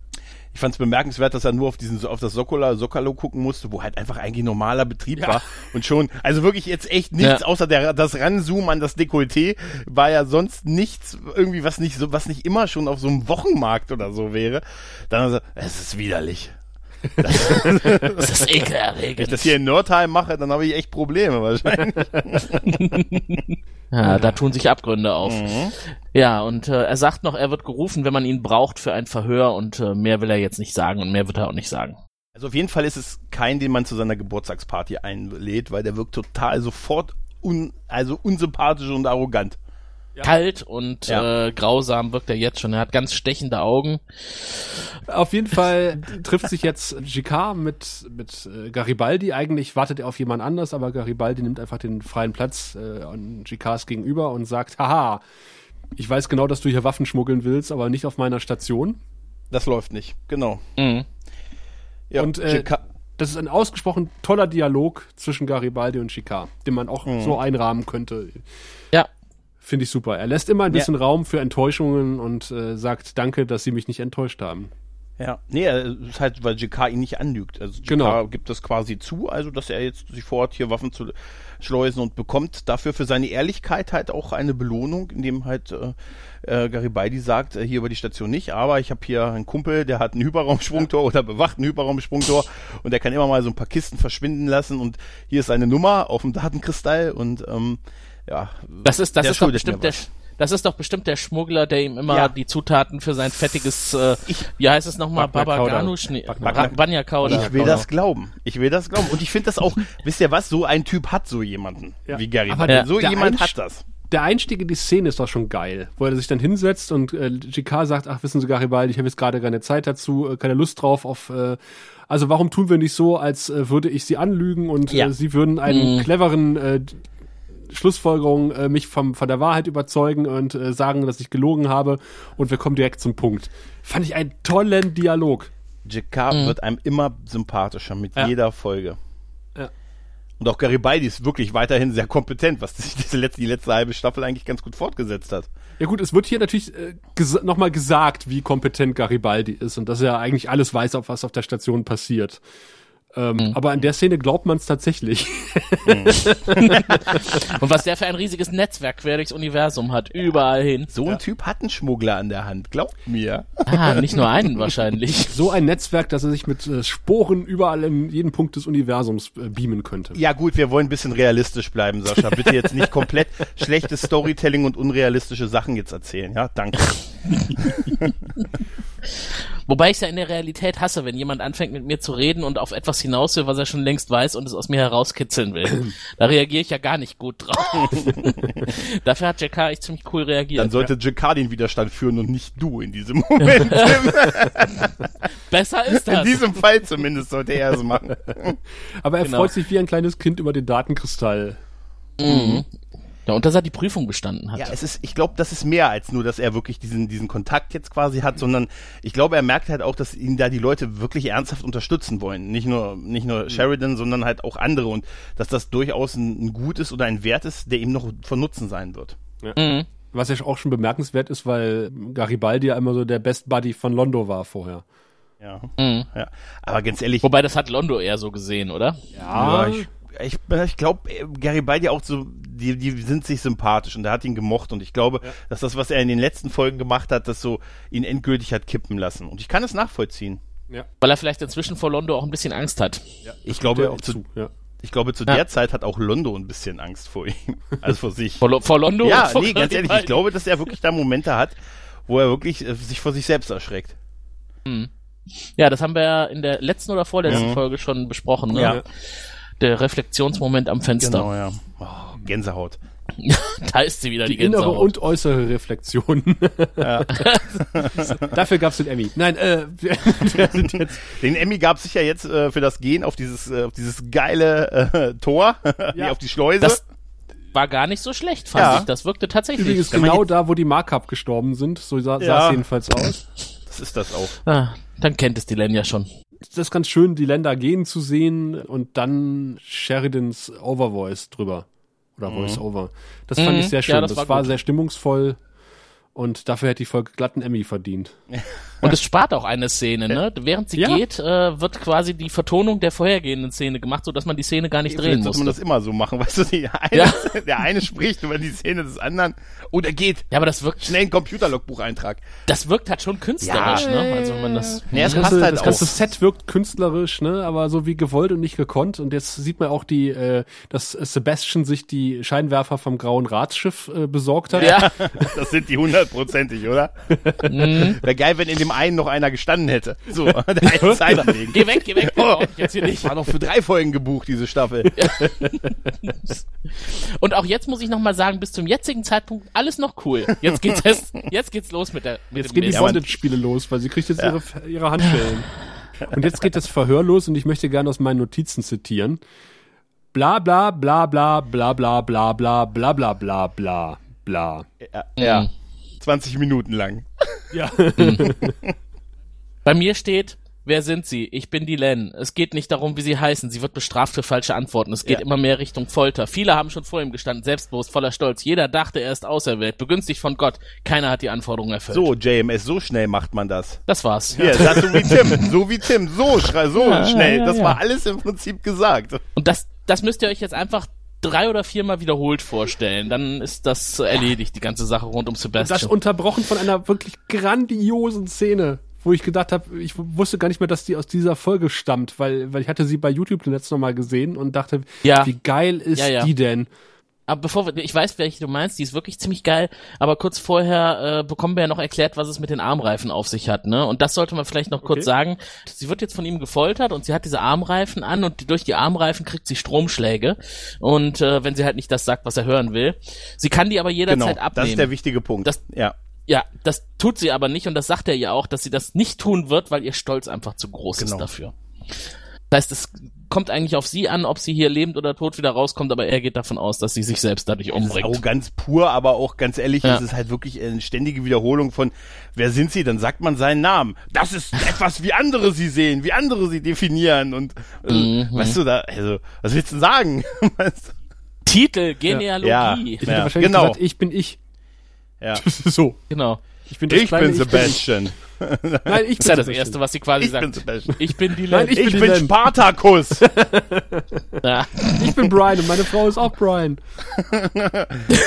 Ich fand es bemerkenswert, dass er nur auf diesen auf das Sokola, Sokalo gucken musste, wo halt einfach eigentlich normaler Betrieb war und schon, also wirklich jetzt echt nichts Ja. außer der das Ranzoomen an das Dekolleté war ja sonst nichts irgendwie was nicht so was nicht immer schon auf so einem Wochenmarkt oder so wäre. Dann also, es ist widerlich. Das ist Wenn ich ekelerregend. das hier in Nordheim mache, dann habe ich echt Probleme wahrscheinlich. Ja, da tun sich Abgründe auf. Mhm. Ja, und äh, er sagt noch, er wird gerufen, wenn man ihn braucht für ein Verhör und äh, mehr will er jetzt nicht sagen und mehr wird er auch nicht sagen. Also auf jeden Fall ist es kein, den man zu seiner Geburtstagsparty einlädt, weil der wirkt total sofort un, also unsympathisch und arrogant. Kalt und Ja. äh, grausam wirkt er jetzt schon. Er hat ganz stechende Augen. Auf jeden Fall trifft sich jetzt GK mit, mit äh, Garibaldi. Eigentlich wartet er auf jemand anders, aber Garibaldi nimmt einfach den freien Platz äh, an GKs gegenüber und sagt, haha, ich weiß genau, dass du hier Waffen schmuggeln willst, aber nicht auf meiner Station. Das läuft nicht, genau. Mhm. Ja, Und, äh, Das ist ein ausgesprochen toller Dialog zwischen Garibaldi und GK, den man auch so einrahmen könnte. Ja, Finde ich super. Er lässt immer ein Ja. bisschen Raum für Enttäuschungen und äh, sagt Danke, dass sie mich nicht enttäuscht haben. Ja, nee, es ist halt, weil JK ihn nicht anlügt. Also JK Genau. gibt das quasi zu, also dass er jetzt sich vorhat, hier Waffen zu schleusen und bekommt dafür für seine Ehrlichkeit halt auch eine Belohnung, indem halt äh, äh, Garibaldi sagt, äh, hier über die Station nicht, aber ich habe hier einen Kumpel, der hat ein Hyperraumsprungtor oder bewacht ein Hyperraumsprungtor und der kann immer mal so ein paar Kisten verschwinden lassen und hier ist eine Nummer auf dem Datenkristall und ähm, ja, das ist das der ist doch bestimmt der das ist doch bestimmt der Schmuggler, der ihm immer Ja. die Zutaten für sein fettiges, äh, wie heißt es nochmal, Bagna Baba Kauda. Ganush? Nee, Bagna- Ba- Banya Kauda. Ich will das glauben. Ich will das glauben. Und ich finde das auch, wisst ihr was, so ein Typ hat so jemanden Ja. wie Gary. Aber der- so der jemand Einst- hat das. Der Einstieg in die Szene ist doch schon geil, wo er sich dann hinsetzt und äh, GK sagt, ach wissen Sie Garibaldi, ich habe jetzt gerade keine Zeit dazu, äh, keine Lust drauf auf, äh, also warum tun wir nicht so, als äh, würde ich Sie anlügen und Ja. äh, Sie würden einen cleveren äh, Schlussfolgerung äh, mich vom, von der Wahrheit überzeugen und äh, sagen, dass ich gelogen habe und wir kommen direkt zum Punkt. Fand ich einen tollen Dialog. JK wird einem immer sympathischer mit Ja. jeder Folge. Ja. Und auch Garibaldi ist wirklich weiterhin sehr kompetent, was sich diese letzte, die letzte halbe Staffel eigentlich ganz gut fortgesetzt hat. Ja gut, es wird hier natürlich äh, ges nochmal gesagt, wie kompetent Garibaldi ist und dass er eigentlich alles weiß, auf was auf der Station passiert. Ähm, Aber in der Szene glaubt man es tatsächlich. Und was der für ein riesiges Netzwerk quer durchs Universum hat, überall hin. So ein Typ hat einen Schmuggler an der Hand, glaubt mir. Ah, nicht nur einen wahrscheinlich. so ein Netzwerk, dass er sich mit äh, Sporen überall in jeden Punkt des Universums äh, beamen könnte. Ja gut, wir wollen ein bisschen realistisch bleiben, Sascha. Bitte jetzt nicht komplett schlechtes Storytelling und unrealistische Sachen jetzt erzählen, ja? Danke. Wobei ich es ja in der Realität hasse, wenn jemand anfängt mit mir zu reden und auf etwas hinaus will, was er schon längst weiß und es aus mir herauskitzeln will. da reagiere ich ja gar nicht gut drauf. Dafür hat JK echt ziemlich cool reagiert. Dann sollte JK den Widerstand führen und nicht du in diesem Moment. Besser ist In das. diesem Fall zumindest sollte er es machen. Aber er Genau. freut sich wie ein kleines Kind über den Datenkristall. Ja, und dass er die Prüfung bestanden hat. Ja, es ist, ich glaube, das ist mehr als nur, dass er wirklich diesen, diesen Kontakt jetzt quasi hat, sondern ich glaube, er merkt halt auch, dass ihn da die Leute wirklich ernsthaft unterstützen wollen. Nicht nur, nicht nur Sheridan, sondern halt auch andere und dass das durchaus ein, ein Gut ist oder ein Wert ist, der ihm noch von Nutzen sein wird. Mhm. Was ja auch schon bemerkenswert ist, weil Garibaldi ja immer so der Best Buddy von Londo war vorher. Ja. Mhm. ja. Aber ganz ehrlich, Wobei das hat Londo eher so gesehen, oder? ja, ich, ich, ich glaube, Garibaldi auch so, die, die sind sich sympathisch und er hat ihn gemocht und ich glaube, dass das, was er in den letzten Folgen gemacht hat, das so ihn endgültig hat kippen lassen. Und ich kann es nachvollziehen. Weil er vielleicht inzwischen vor Londo auch ein bisschen Angst hat. Ich Der glaube, auch zu, zu. Ja. ich glaube, zu Ja. der Zeit hat auch Londo ein bisschen Angst vor ihm. Also vor sich. Vor, Lo- vor Londo? ja, vor nee, ganz ehrlich, ich glaube, dass er wirklich da Momente hat, wo er wirklich äh, sich vor sich selbst erschreckt. Ja, das haben wir ja in der letzten oder vorletzten Mhm. Folge schon besprochen. Ne? Ja. Der Reflexionsmoment am Fenster. Genau, ja. Oh, Gänsehaut. da ist sie wieder, die, Die innere Gänsehaut. und äußere Reflexion. Dafür gab's den Emmy. Nein, äh, wir, sind jetzt Den Emmy gab es sicher jetzt äh, für das Gehen auf dieses, äh, auf dieses geile äh, Tor, nee, auf die Schleuse. Das war gar nicht so schlecht, fand Ja. ich. Das wirkte tatsächlich. übrigens genau da, wo die Markup gestorben sind. So sah Ja. es jedenfalls aus. das ist das auch. ah, dann kennt es die Len ja schon. Das ist ganz schön, die Länder gehen zu sehen und dann Sheridans Overvoice drüber. Oder Voice-Over. Das fand Mhm. ich sehr Ja, schön. das das war war, sehr stimmungsvoll und dafür hätte die Folge glatt einen Emmy verdient. Und es spart auch eine Szene, ne? Während sie Ja. geht, äh, wird quasi die Vertonung der vorhergehenden Szene gemacht, so dass man die Szene gar nicht drehen muss. sollte man das immer so machen, weißt du, die eine, Ja. der eine spricht über die Szene des anderen und er geht. Ja, aber das wirkt, Schnell ein Computerlogbucheintrag. das wirkt halt schon künstlerisch, Ja, ne? Also wenn man das. Nee, es Das, passt ganze, halt das auch. ganze Set wirkt künstlerisch, ne, aber so wie gewollt und nicht gekonnt. Und jetzt sieht man auch die, äh, dass Sebastian sich die Scheinwerfer vom grauen Ratsschiff äh, besorgt hat. Ja, Das sind die hundertprozentig, oder? Mhm. Wäre geil, wenn in dem einen noch einer gestanden hätte. So, der eine Zeitweg. geh weg, geh weg, dich jetzt hier nicht. War noch für drei Folgen gebucht, diese Staffel. Und auch jetzt muss ich nochmal sagen, bis zum jetzigen Zeitpunkt alles noch cool. Jetzt geht's erst, jetzt geht's los mit der, mit Jetzt dem gehen die Bondage-Spiele los, weil sie kriegt jetzt ihre, ihre Handschellen. Und jetzt geht das Verhör los und ich möchte gerne aus meinen Notizen zitieren. Bla bla bla bla bla bla bla bla bla bla bla bla bla. Ja, ja. 20 Minuten lang. Ja. Bei mir steht, wer sind Sie? Ich bin die Len. Es geht nicht darum, wie Sie heißen. Sie wird bestraft für falsche Antworten. Es geht Ja. immer mehr Richtung Folter. Viele haben schon vor ihm gestanden, selbstbewusst, voller Stolz. Jeder dachte, er ist auserwählt, begünstigt von Gott. Keiner hat die Anforderungen erfüllt. So, JMS, so schnell macht man das. Das war's. Hier, das so wie Tim, so wie Tim, so, schrei, so Ja, schnell. ja, das ja. war alles im Prinzip gesagt. Und das, das müsst ihr euch jetzt einfach drei oder viermal wiederholt vorstellen. Dann ist das erledigt, die ganze Sache rund um Das Sebastian. unterbrochen von einer wirklich grandiosen Szene, wo ich gedacht habe, ich wusste gar nicht mehr, dass die aus dieser Folge stammt, weil, weil ich hatte sie bei YouTube letztes Mal gesehen und dachte, Ja. wie geil ist Ja, ja. die denn? Aber bevor wir, ich weiß, welche du meinst, die ist wirklich ziemlich geil, aber kurz vorher äh, bekommen wir ja noch erklärt, was es mit den Armreifen auf sich hat, ne? Und das sollte man vielleicht noch kurz Okay. sagen. Sie wird jetzt von ihm gefoltert und sie hat diese Armreifen an und durch die Armreifen kriegt sie Stromschläge. Und äh, wenn sie halt nicht das sagt, was er hören will. Sie kann die aber Genau, jederzeit abnehmen. das ist der wichtige Punkt. Das- ja. ja, das tut sie aber nicht und das sagt er ihr auch, dass sie das nicht tun wird, weil ihr Stolz einfach zu groß Genau. ist dafür. Das heißt, es kommt eigentlich auf sie an, ob sie hier lebend oder tot wieder rauskommt, aber er geht davon aus, dass sie sich selbst dadurch Das ist umbringt. auch ganz pur, aber auch ganz ehrlich, Ja. es ist halt wirklich eine ständige Wiederholung von, wer sind sie? Dann sagt man seinen Namen. Das ist etwas, wie andere sie sehen, wie andere sie definieren und, äh, Mhm. weißt du, da, also, was willst du sagen? Weißt du? Titel, Genealogie. Ja. Ich Ja, hätte wahrscheinlich genau. gesagt, ich bin ich. ja. so. Genau. Ich bin, das Ich kleine bin Sebastian. Nein, ich bin Das ist ja das. Erste, was sie quasi Ich bin sagt. Sebastian. Ich bin die Nein, ich Ich bin bin. Spartacus. Ich bin Brian und meine Frau ist auch Brian.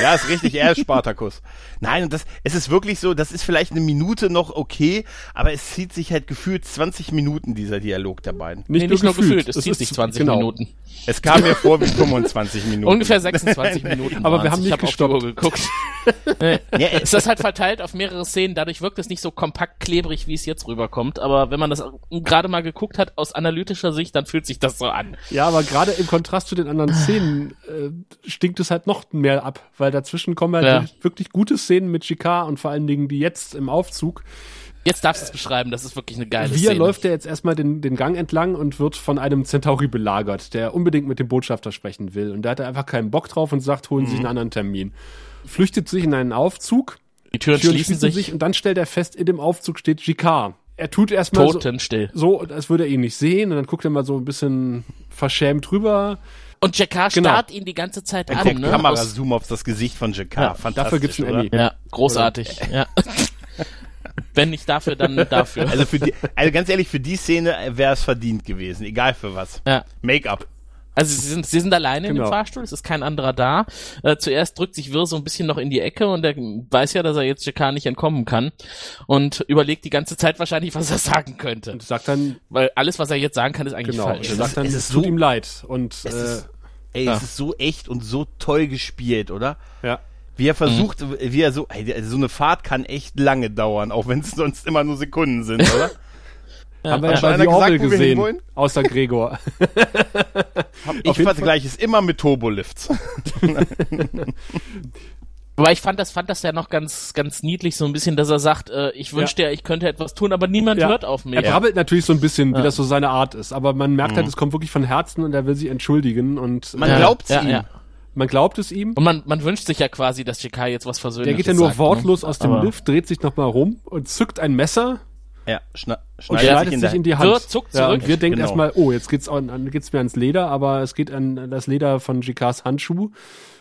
Ja, ist richtig, er ist Spartacus. Nein, und das, es ist wirklich so, das ist vielleicht eine Minute noch okay, aber es zieht sich halt gefühlt 20 Minuten, dieser Dialog der beiden. Nee, nicht nur gefühlt, es Das zieht sich 20 genau. Minuten. Es kam mir vor wie 25 Minuten. Ungefähr 26 Minuten. Aber wir haben ich nicht hab Uhr geguckt. Ja, Es ist halt verteilt auf mehrere Szenen, dadurch wirkt es nicht so kompakt klebrig, wie es jetzt rüberkommt. Aber wenn man das gerade mal geguckt hat aus analytischer Sicht, dann fühlt sich das so an. Ja, aber gerade im Kontrast zu den anderen Szenen äh, stinkt es halt noch mehr ab, weil dazwischen kommen halt Ja. wirklich gute Szenen mit Chicard und vor allen Dingen die jetzt im Aufzug. Jetzt darfst du es beschreiben, das ist wirklich eine geile Wie Szene. läuft er jetzt erstmal den, den Gang entlang und wird von einem Centauri belagert, der unbedingt mit dem Botschafter sprechen will. Und da hat er einfach keinen Bock drauf und sagt, holen Sie sich einen anderen Termin. Flüchtet sich in einen Aufzug, Die Türen, Türen schließen sich, und dann stellt er fest, in dem Aufzug steht Chicard. Er tut erstmal so, totenstill. so, als würde er ihn nicht sehen und dann guckt er mal so ein bisschen verschämt rüber. Und Jacquard Genau. starrt ihn die ganze Zeit Ein an. guckt Ne? Aus- Kamerazoom auf das Gesicht von Jacquard. Ja, Fantastisch, dafür gibt's einen oder? Emmy. Ja, großartig. Ja. Wenn nicht dafür, dann dafür. Also für die, also ganz ehrlich, für die Szene wäre es verdient gewesen, egal für was. ja. Make-up. Also sie sind, sie sind alleine in Genau. dem Fahrstuhl, es ist kein anderer da. Äh, zuerst drückt sich Wirr so ein bisschen noch in die Ecke und er weiß ja, dass er jetzt Jacquard nicht entkommen kann und überlegt die ganze Zeit wahrscheinlich, was er sagen könnte. Und sagt dann, Weil alles, was er jetzt sagen kann, ist eigentlich genau, falsch. er sagt dann, Es es ist tut so- ihm leid. Und Es äh, ist, ey, ja. es ist so echt und so toll gespielt, oder? ja. Wie er versucht, wie er so, ey, so eine Fahrt kann echt lange dauern, auch wenn es sonst immer nur Sekunden sind, oder? Haben wir ja schon bei einer The Orville gesagt, wo wir gesehen, hinwollen? außer Gregor. Ich vergleiche es immer mit Turbolifts. Aber ich fand das, fand das ja noch ganz, ganz niedlich so ein bisschen, dass er sagt, äh, ich wünschte ja. ich könnte etwas tun, aber niemand Ja. hört auf mich. Er brabbelt natürlich so ein bisschen, wie Ja. das so seine Art ist, aber man merkt halt, es kommt wirklich von Herzen und er will sich entschuldigen und Man äh, glaubt's ja, ihm. ja. man glaubt es ihm. Und man, man wünscht sich ja quasi, dass Jacquard jetzt was Versöhnliches Der geht ja nur sagt, wortlos ne? aus dem Aber Lift, dreht sich nochmal rum und zückt ein Messer Ja, schna und schneidet schneidet sich in sich in die Hand. Wird, zuckt ja, zurück. und wir denken Genau. erstmal, oh, jetzt geht's, an, an, geht's mir ans Leder, aber es geht an das Leder von Jikas Handschuh,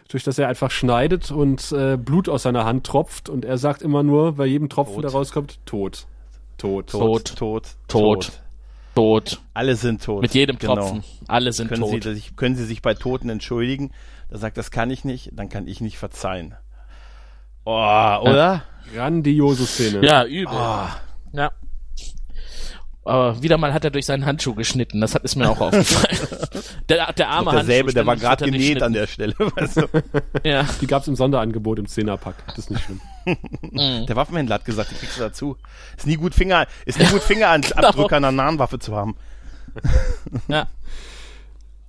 durch das er einfach schneidet und äh, Blut aus seiner Hand tropft und er sagt immer nur, bei jedem Tropfen, Tot. der rauskommt, tot. Tot. Tot, Tot. tot, Tot. Tot. Alle sind tot. Mit jedem Genau. Tropfen. Alle sind Können Sie, tot. sich, können Sie sich bei Toten entschuldigen? Da sagt, das kann ich nicht, dann kann ich nicht verzeihen. Oh, oder? Grandiose Szene. Ja, übel. Ah. Ja. Aber wieder mal hat er durch seinen Handschuh geschnitten. Das hat ist mir auch aufgefallen. Der, der arme Doch derselbe, der war gerade er genäht an der Stelle. Weißt du? Ja. Die gab's im Sonderangebot im Zehnerpack. Das ist nicht schlimm. Der Waffenhändler hat gesagt, die kriegst du dazu. Ist nie gut Finger, ist nie gut Finger an Genau. Abdrücker einer Nahenwaffe zu haben. ja.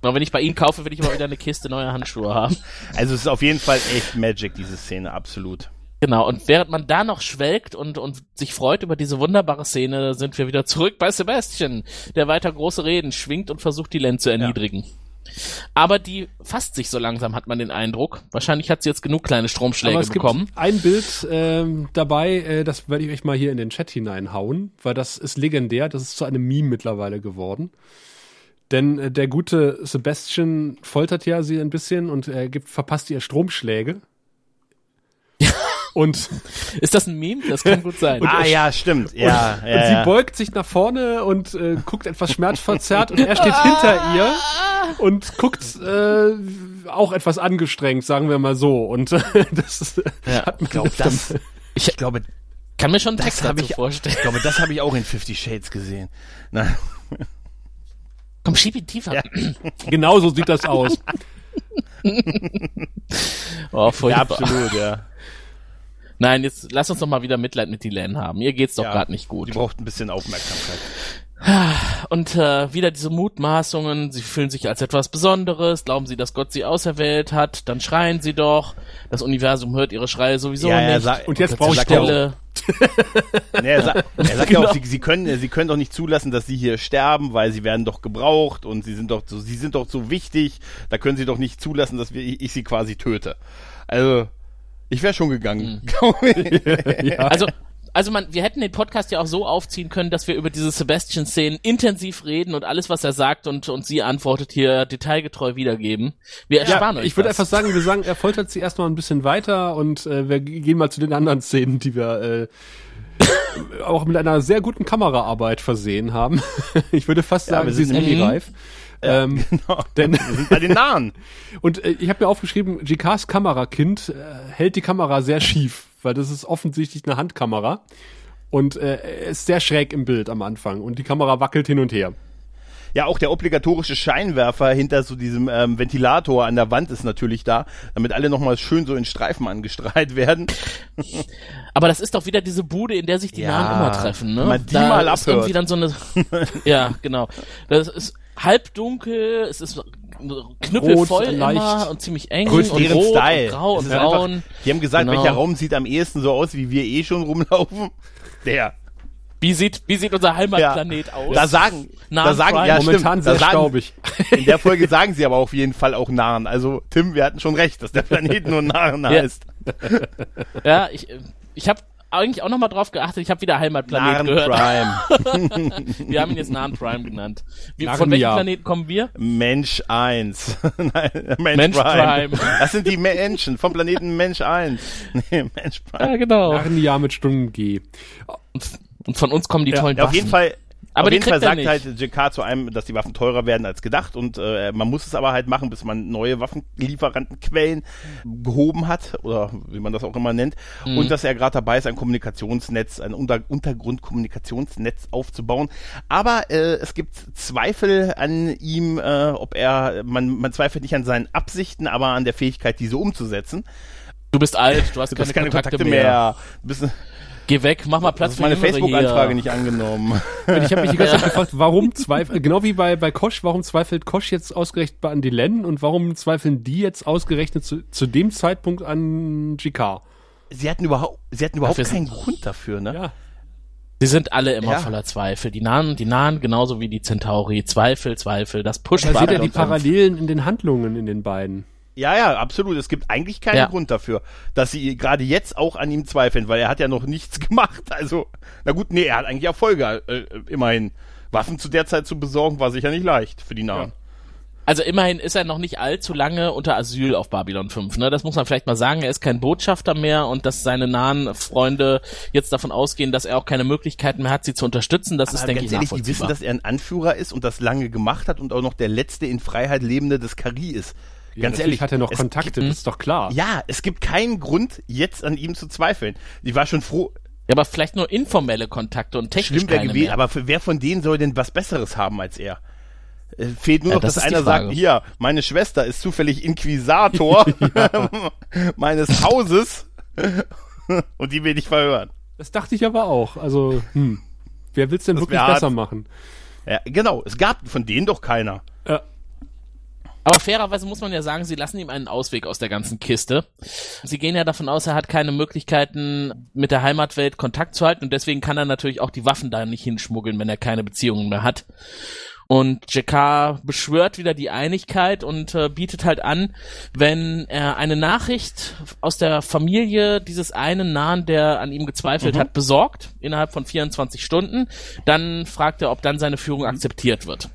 Aber wenn ich bei ihm kaufe, will ich immer wieder eine Kiste neuer Handschuhe haben. Also es ist auf jeden Fall echt Magic, diese Szene, absolut. Genau, und während man da noch schwelgt und, und sich freut über diese wunderbare Szene, sind wir wieder zurück bei Sebastian, der weiter große Reden schwingt und versucht, die Len zu erniedrigen. Aber die fasst sich so langsam, hat man den Eindruck. Wahrscheinlich hat sie jetzt genug kleine Stromschläge Aber es bekommen. gibt ein Bild ähm, dabei, äh, das werde ich euch mal hier in den Chat hineinhauen, weil das ist legendär, das ist zu einem Meme mittlerweile geworden. Denn äh, der gute Sebastian foltert ja sie ein bisschen und er gibt, verpasst ihr Stromschläge. Und Ist das ein Meme? Das kann gut sein. ah ja, stimmt. Ja, ja, und sie ja. beugt sich nach vorne und äh, guckt etwas schmerzverzerrt und er steht hinter ihr und guckt äh, auch etwas angestrengt, sagen wir mal so. Und äh, das ist, Ja. hat man Ich glaube, das, Ich- ich glaube, kann mir schon Text habe dazu ich, vorstellen. ich glaube, das habe ich auch in Fifty Shades gesehen. Na, Komm, schieb ihn tiefer. Ja. genau so sieht das aus. Oh, ja, furchtbar. absolut, ja. Nein, jetzt lass uns doch mal wieder Mitleid mit Dylan haben. Ihr geht's doch ja. gerade nicht Die gut. braucht ein bisschen Aufmerksamkeit. Und äh, wieder diese Mutmaßungen, sie fühlen sich als etwas Besonderes, glauben sie, dass Gott sie auserwählt hat, dann schreien sie doch, das Universum hört ihre Schreie sowieso Ja, nicht. Und jetzt brauche ich sagt ja auch- Stelle. Nee, er, sa er sagt ja Genau. auch, sie, sie können, sie können doch nicht zulassen, dass sie hier sterben, weil sie werden doch gebraucht und sie sind doch so, sie sind doch so wichtig. Da können sie doch nicht zulassen, dass wir, ich, ich sie quasi töte. Also, ich wäre schon gegangen. Mhm. Also, also man, wir hätten den Podcast ja auch so aufziehen können, dass wir über diese Sebastian-Szenen intensiv reden und alles, was er sagt und, und sie antwortet, hier detailgetreu wiedergeben. Wir ersparen euch ich würde einfach sagen, wir sagen, er foltert sie erstmal ein bisschen weiter und äh, wir gehen mal zu den anderen Szenen, die wir äh, auch mit einer sehr guten Kameraarbeit versehen haben. ich würde fast Ja, sagen, wir sie sind sind Ähm, denn Wir sind bei den Nahen. und äh, ich habe mir aufgeschrieben, GKs Kamerakind äh, hält die Kamera sehr schief, weil das ist offensichtlich eine Handkamera und äh, er ist sehr schräg im Bild am Anfang und die Kamera wackelt hin und her. Ja, auch der obligatorische Scheinwerfer hinter so diesem ähm, Ventilator an der Wand ist natürlich da, damit alle nochmal schön so in Streifen angestrahlt werden. Aber das ist doch wieder diese Bude, in der sich die Ja, Nahen immer treffen, ne? wenn man die da mal ist abhört. irgendwie dann so eine, ja, genau. Das ist halbdunkel, es ist knüppelvoll Rot, leicht. immer und ziemlich eng Größt und deren rot Style. und grau und ist einfach- braun. Die haben gesagt, Genau. welcher Raum sieht am ehesten so aus, wie wir eh schon rumlaufen. Der. Wie sieht, wie sieht unser Heimatplanet aus? Da sagen, da Nahen sagen, Prime. ja, Momentan stimmt, sehr da sagen, staubig. In der Folge sagen sie aber auf jeden Fall auch Nahen. Also, Tim, wir hatten schon recht, dass der Planet nur Ja. heißt. Ja, ich, ich habe eigentlich auch nochmal drauf geachtet. Ich habe wieder Heimatplanet Nahen gehört. Prime. Wir haben ihn jetzt Nahen Prime genannt. Wie, von welchem Planeten kommen wir? Mensch 1. Nein, Mensch, Mensch Prime. Prime. Das sind die Menschen vom Planeten Mensch 1. Nee, Mensch Prime. Ja, genau. Narnia mit Stunden G. Und von uns kommen die Ja, tollen Ja, auf jeden Fall. Aber auf jeden Fall sagt halt JK zu einem, dass die Waffen teurer werden als gedacht und äh, man muss es aber halt machen, bis man neue Waffenlieferantenquellen gehoben hat oder wie man das auch immer nennt Mhm. und dass er gerade dabei ist, ein Kommunikationsnetz, ein Unter Untergrundkommunikationsnetz aufzubauen. Aber äh, es gibt Zweifel an ihm, äh, ob er, man, man zweifelt nicht an seinen Absichten, aber an der Fähigkeit, diese umzusetzen. Du bist alt, du hast Du keine, keine Kontakte, Kontakte mehr. mehr. Geh weg, mach mal Platz für meine Facebook-Anfrage nicht angenommen. Und ich habe mich die ganze Zeit gefragt, warum zweifelt, genau wie bei, bei Kosch, warum zweifelt Kosch jetzt ausgerechnet an die Len und warum zweifeln die jetzt ausgerechnet zu, zu dem Zeitpunkt an GK? Sie hatten überhaupt, sie hatten überhaupt Dafür keinen sind- Grund dafür, ne? Ja. Die sind alle immer Ja. voller Zweifel. Die Nahen, die Nahen genauso wie die Centauri. Zweifel, Zweifel. Das pusht Da seht ihr die. Parallelen in den Handlungen in den beiden. Ja, ja, absolut. Es gibt eigentlich keinen Ja. Grund dafür, dass sie gerade jetzt auch an ihm zweifeln, weil er hat ja noch nichts gemacht. Also, na gut, nee, er hat eigentlich Erfolge, äh, immerhin. Waffen zu der Zeit zu besorgen, war sicher nicht leicht für die Nahen. Also immerhin ist er noch nicht allzu lange unter Asyl auf Babylon 5. Ne? Das muss man vielleicht mal sagen. Er ist kein Botschafter mehr und dass seine nahen Freunde jetzt davon ausgehen, dass er auch keine Möglichkeiten mehr hat, sie zu unterstützen. Das Aber ist, denke ich, ehrlich, die wissen, dass er ein Anführer ist und das lange gemacht hat und auch noch der letzte in Freiheit lebende des Kari ist. Ja, Ganz ehrlich, hat er noch Kontakte, gibt- das ist doch klar. Ja, es gibt keinen Grund, jetzt an ihm zu zweifeln. Ich war schon froh. Ja, aber vielleicht nur informelle Kontakte und technisch Schlimm wäre gewesen, aber für, wer von denen soll denn was Besseres haben als er? Äh, fehlt nur Ja, noch, das dass einer sagt, hier, meine Schwester ist zufällig Inquisitor meines Hauses und die will ich verhören. Das dachte ich aber auch. Also, hm. Wer will's denn Das wirklich besser machen? Ja, genau, es gab von denen doch keiner. Ja. Aber fairerweise muss man ja sagen, sie lassen ihm einen Ausweg aus der ganzen Kiste. Sie gehen ja davon aus, er hat keine Möglichkeiten, mit der Heimatwelt Kontakt zu halten und deswegen kann er natürlich auch die Waffen da nicht hinschmuggeln, wenn er keine Beziehungen mehr hat. Und Jakar beschwört wieder die Einigkeit und äh, bietet halt an, wenn er eine Nachricht aus der Familie dieses einen Nahen, der an ihm gezweifelt hat, besorgt, innerhalb von 24 Stunden, dann fragt er, ob dann seine Führung akzeptiert wird.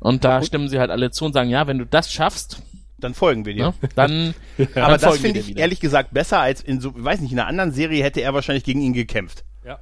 Und da stimmen sie halt alle zu und sagen, ja, wenn du das schaffst, Dann folgen wir dir. ne, dann, Aber dann das folgen wir finde ich wieder. ehrlich gesagt besser als in so, ich weiß nicht, in einer anderen Serie hätte er wahrscheinlich gegen ihn gekämpft. Ja.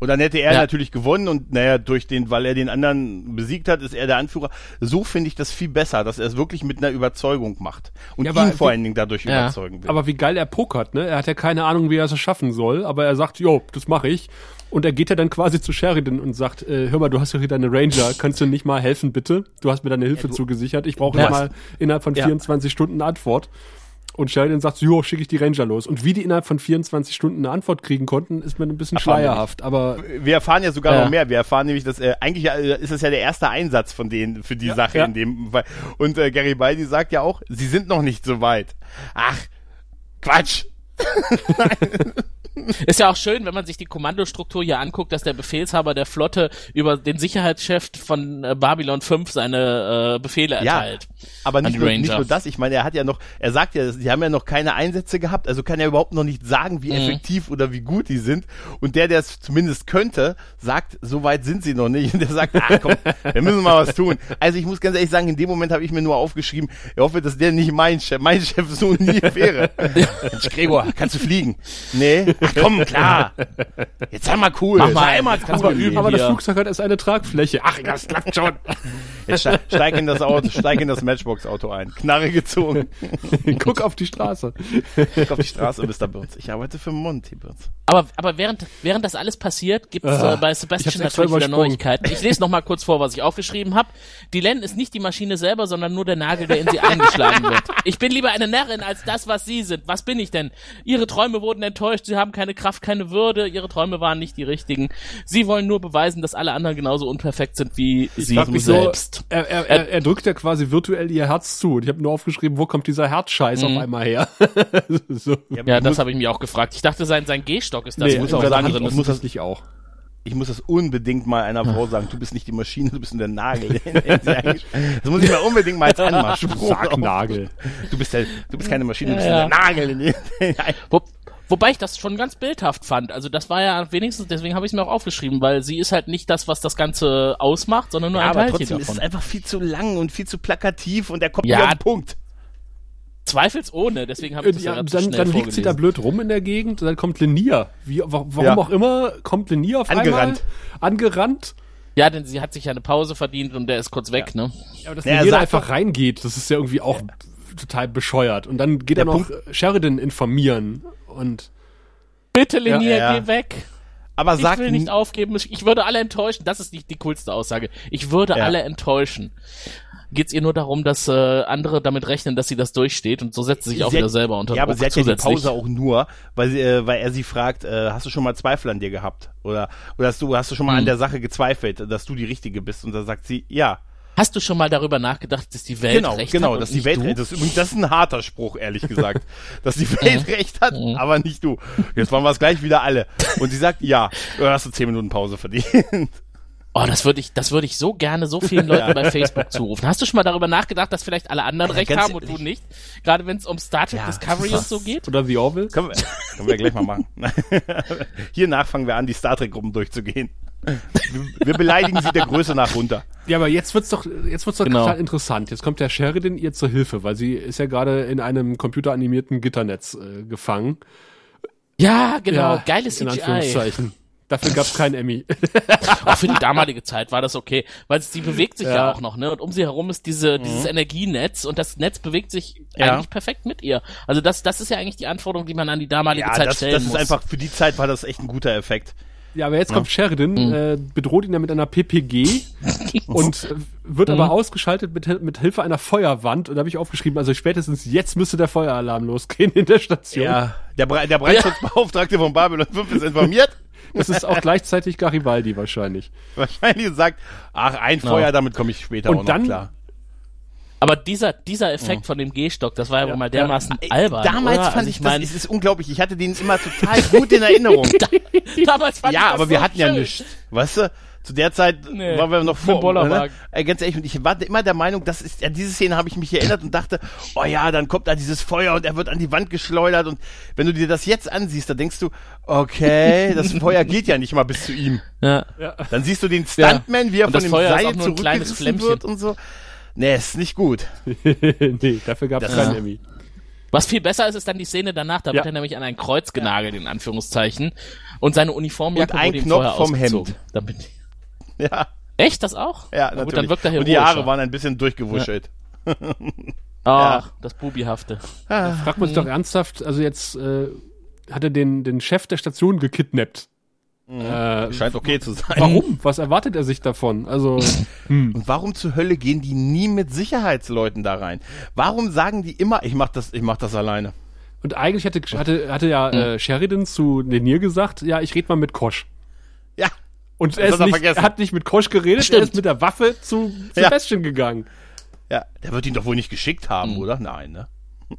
Und dann hätte er Ja. natürlich gewonnen und naja, durch den, weil er den anderen besiegt hat, ist er der Anführer. So finde ich das viel besser, dass er es wirklich mit einer Überzeugung macht. Und Ja, aber ihn vor wie- allen Dingen dadurch Ja. überzeugen will. Aber wie geil er pokert, ne? Er hat ja keine Ahnung, wie er es schaffen soll, aber er sagt, jo, das mache ich. Und er geht ja dann quasi zu Sheridan und sagt, äh, hör mal, du hast doch hier deine Ranger, kannst du nicht mal helfen, bitte? Du hast mir deine Hilfe zugesichert, ich brauche Ja. mal innerhalb von Ja. 24 Stunden eine Antwort. Und Sheridan sagt, jo, schicke ich die Ranger los. Und wie die innerhalb von 24 Stunden eine Antwort kriegen konnten, ist mir ein bisschen Erfahren wir schleierhaft. Aber wir erfahren ja sogar Ja. noch mehr. Wir erfahren nämlich, dass äh, eigentlich äh, ist es ja der erste Einsatz von denen für die Sache ja. in dem Fall. Und äh, Gary Baldi sagt ja auch, sie sind noch nicht so weit. Ach, Quatsch. Ist ja auch schön, wenn man sich die Kommandostruktur hier anguckt, dass der Befehlshaber der Flotte über den Sicherheitschef von äh, Babylon 5 seine äh, Befehle Ja, erteilt. aber An nicht die nur, nicht nur das. Ich meine, er hat ja noch, er sagt ja, sie haben ja noch keine Einsätze gehabt, also kann er überhaupt noch nicht sagen, wie Mhm. effektiv oder wie gut die sind. Und der, der es zumindest könnte, sagt, so weit sind sie noch nicht. Und der sagt, ah komm, wir müssen mal was tun. Also ich muss ganz ehrlich sagen, in dem Moment habe ich mir nur aufgeschrieben, ich hoffe, dass der nicht mein Chef, mein Chef so nie wäre. Gregor, kannst du fliegen? Nee? Ach komm, klar. Jetzt sei mal cool. Mach mal sei einen, mal kannst cool. mal üben. aber das. Flugzeug hat erst eine Tragfläche. Ach, das klappt schon. Jetzt steig, in das Auto, steig in das Matchbox-Auto ein. Knarre gezogen. Guck auf die Straße. Guck auf die Straße, Mr. Burns. Ich arbeite für Monty Burns. Aber, aber während, während das alles passiert, gibt es Ah, äh, bei Sebastian natürlich wieder. Neuigkeiten. Ich lese noch mal kurz vor, was ich aufgeschrieben habe. Die Len ist nicht die Maschine selber, sondern nur der Nagel, der in sie eingeschlagen wird. Ich bin lieber eine Närrin als das, was sie sind. Was bin ich denn? Ihre Träume wurden enttäuscht, sie haben keine Kraft, keine Würde, ihre Träume waren nicht die richtigen. Sie wollen nur beweisen, dass alle anderen genauso unperfekt sind wie sie frag mich so, selbst. Er, er, er, er drückt ja quasi virtuell ihr Herz zu. Und ich habe nur aufgeschrieben, wo kommt dieser Herzscheiß Mhm. auf einmal her? so. Ja, das habe ich mir auch gefragt. Ich dachte, sein, sein Gehstock ist das, Nee, muss auch sagen, ich drin muss das- nicht auch. Ich muss das unbedingt mal einer Frau sagen. Du bist nicht die Maschine, du bist nur der Nagel. Das muss ich mir unbedingt mal als Anmachspruch. Sargnagel. Du bist, der, du bist keine Maschine, du bist Ja, nur der Nagel. Wo, wobei ich das schon ganz bildhaft fand. Also das war ja wenigstens, deswegen habe ich es mir auch aufgeschrieben, weil sie ist halt nicht das, was das Ganze ausmacht, sondern nur Ja, ein aber Teilchen trotzdem ist davon. es einfach viel zu lang und viel zu plakativ und der kommt Ja. auf den Punkt. Zweifelsohne, deswegen habe ich das ja, Ja, dann schnell dann liegt sie da blöd rum in der Gegend, dann kommt Lenier. Wie, wa- warum Ja. auch immer kommt Lenier auf Angerannt. einmal. Angerannt. Ja, denn sie hat sich ja eine Pause verdient und der ist kurz weg, ne? Ja, aber dass Ja, er sagt einfach reingeht, das ist ja irgendwie auch total bescheuert. Und dann geht Der er noch Sheridan informieren. Und Bitte, Lenier, Ja, ja. geh weg. Aber Ich sagt will nicht aufgeben. Ich würde alle enttäuschen. Das ist die, die coolste Aussage. Ich würde Ja. alle enttäuschen. Geht's ihr nur darum, dass äh, andere damit rechnen, dass sie das durchsteht und so setzt sie sich auch Sie wieder hat- selber unter Ja, aber sie hat ja die. Pause auch nur, weil, sie, äh, weil er sie fragt, äh, hast du schon mal Zweifel an dir gehabt? Oder, oder hast du, hast du schon mal an Hm. der Sache gezweifelt, dass du die Richtige bist? Und da sagt sie, ja. Hast du schon mal darüber nachgedacht, dass die Welt Genau, recht genau, hat dass und die nicht Welt, du? das ist übrigens, das ist ein harter Spruch, ehrlich gesagt, dass die Welt recht hat, aber nicht du. Jetzt wollen wir es gleich wieder alle. Und sie sagt, ja, du hast du zehn Minuten Pause verdient. Oh, das würde ich, das würde ich so gerne so vielen Leuten bei Facebook zurufen. Hast du schon mal darüber nachgedacht, dass vielleicht alle anderen recht ganz haben und du nicht? Gerade wenn es um Star Trek Ja, Discovery und so geht? oder The Orville. können, wir, können wir gleich mal machen. Hiernach fangen wir an, die Star Trek-Gruppen durchzugehen. Wir, beleidigen sie der Größe nach runter. Ja, aber jetzt wird's doch, jetzt wird's doch Genau. total interessant. Jetzt kommt der Sheridan ihr zur Hilfe, weil sie ist ja gerade in einem computeranimierten Gitternetz äh, gefangen. Ja, genau, ja, geiles In CGI. Anführungszeichen. Dafür gab's kein Emmy. Auch für die damalige Zeit war das okay, weil sie bewegt sich ja. Ja. auch noch, ne? Und um sie herum ist diese, dieses Energienetz und das Netz bewegt sich Ja. eigentlich perfekt mit ihr. Also das, das ist ja eigentlich die Anforderung, die man an die damalige Ja, Zeit das, stellen das ist muss. einfach, für die Zeit war das echt ein guter Effekt. Ja, aber jetzt kommt Sheridan, Mhm. äh, bedroht ihn ja mit einer PPG und äh, wird Mhm. aber ausgeschaltet mit, mit Hilfe einer Feuerwand. Und da habe ich aufgeschrieben, also spätestens jetzt müsste der Feueralarm losgehen in der Station. Ja, der, Bre der Brandschutzbeauftragte von Babylon 5 ist informiert. Das ist auch gleichzeitig Garibaldi wahrscheinlich. Wahrscheinlich sagt, ach, ein Genau. Feuer, damit komme ich später Und auch noch dann- klar. Aber dieser, dieser Effekt von dem G-Stock, das war ja, wohl mal dermaßen Ey, albern. Damals oder? fand also ich, ich meine, das, es ist unglaublich. Ich hatte den immer total gut in Erinnerung. damals fand ich ja, das aber wir so hatten ja schön. nichts. Weißt du? Zu der Zeit Nee, waren wir noch vor. Bollerwagen. Ne? Ey, ganz ehrlich, und ich war immer der Meinung, das ist, an diese Szene habe ich mich erinnert und dachte, oh ja, dann kommt da dieses Feuer und er wird an die Wand geschleudert und wenn du dir das jetzt ansiehst, dann denkst du, okay, das Feuer geht ja nicht mal bis zu ihm. Ja. Dann siehst du den Stuntman, wie er Und von dem Feuer Seil zurückgerissen wird und so. Nee, ist nicht gut. nee, dafür gab's Das- kein Ja. Emmy. Was viel besser ist, ist dann die Szene danach. Da Ja. wird er nämlich an ein Kreuz genagelt, in Anführungszeichen. Und seine Uniformjacke Und ein wurde ihm Knopf vorher vom. Hemd. Damit, Ja, echt, das auch? ja, Na natürlich. gut, dann wirkt er und die Haare waren ein bisschen durchgewuschelt. Ach, das Bubihafte. Fragt man sich doch ernsthaft, also jetzt äh, hat er den, den Chef der Station gekidnappt. Äh, Scheint okay zu sein. warum? Was erwartet er sich davon? Also, Und warum zur Hölle gehen die nie mit Sicherheitsleuten da rein? Warum sagen die immer, ich mach das, ich mach das alleine? und eigentlich hatte, hatte, hatte ja äh, Sheridan zu Lenier gesagt, ja, ich rede mal mit Kosch. Ja, Und er, ist hat er nicht, er hat nicht mit Kosch geredet, er Stimmt. ist mit der Waffe zu Ja. Sebastian gegangen. ja, der wird ihn doch wohl nicht geschickt haben, Hm. oder? Nein, ne?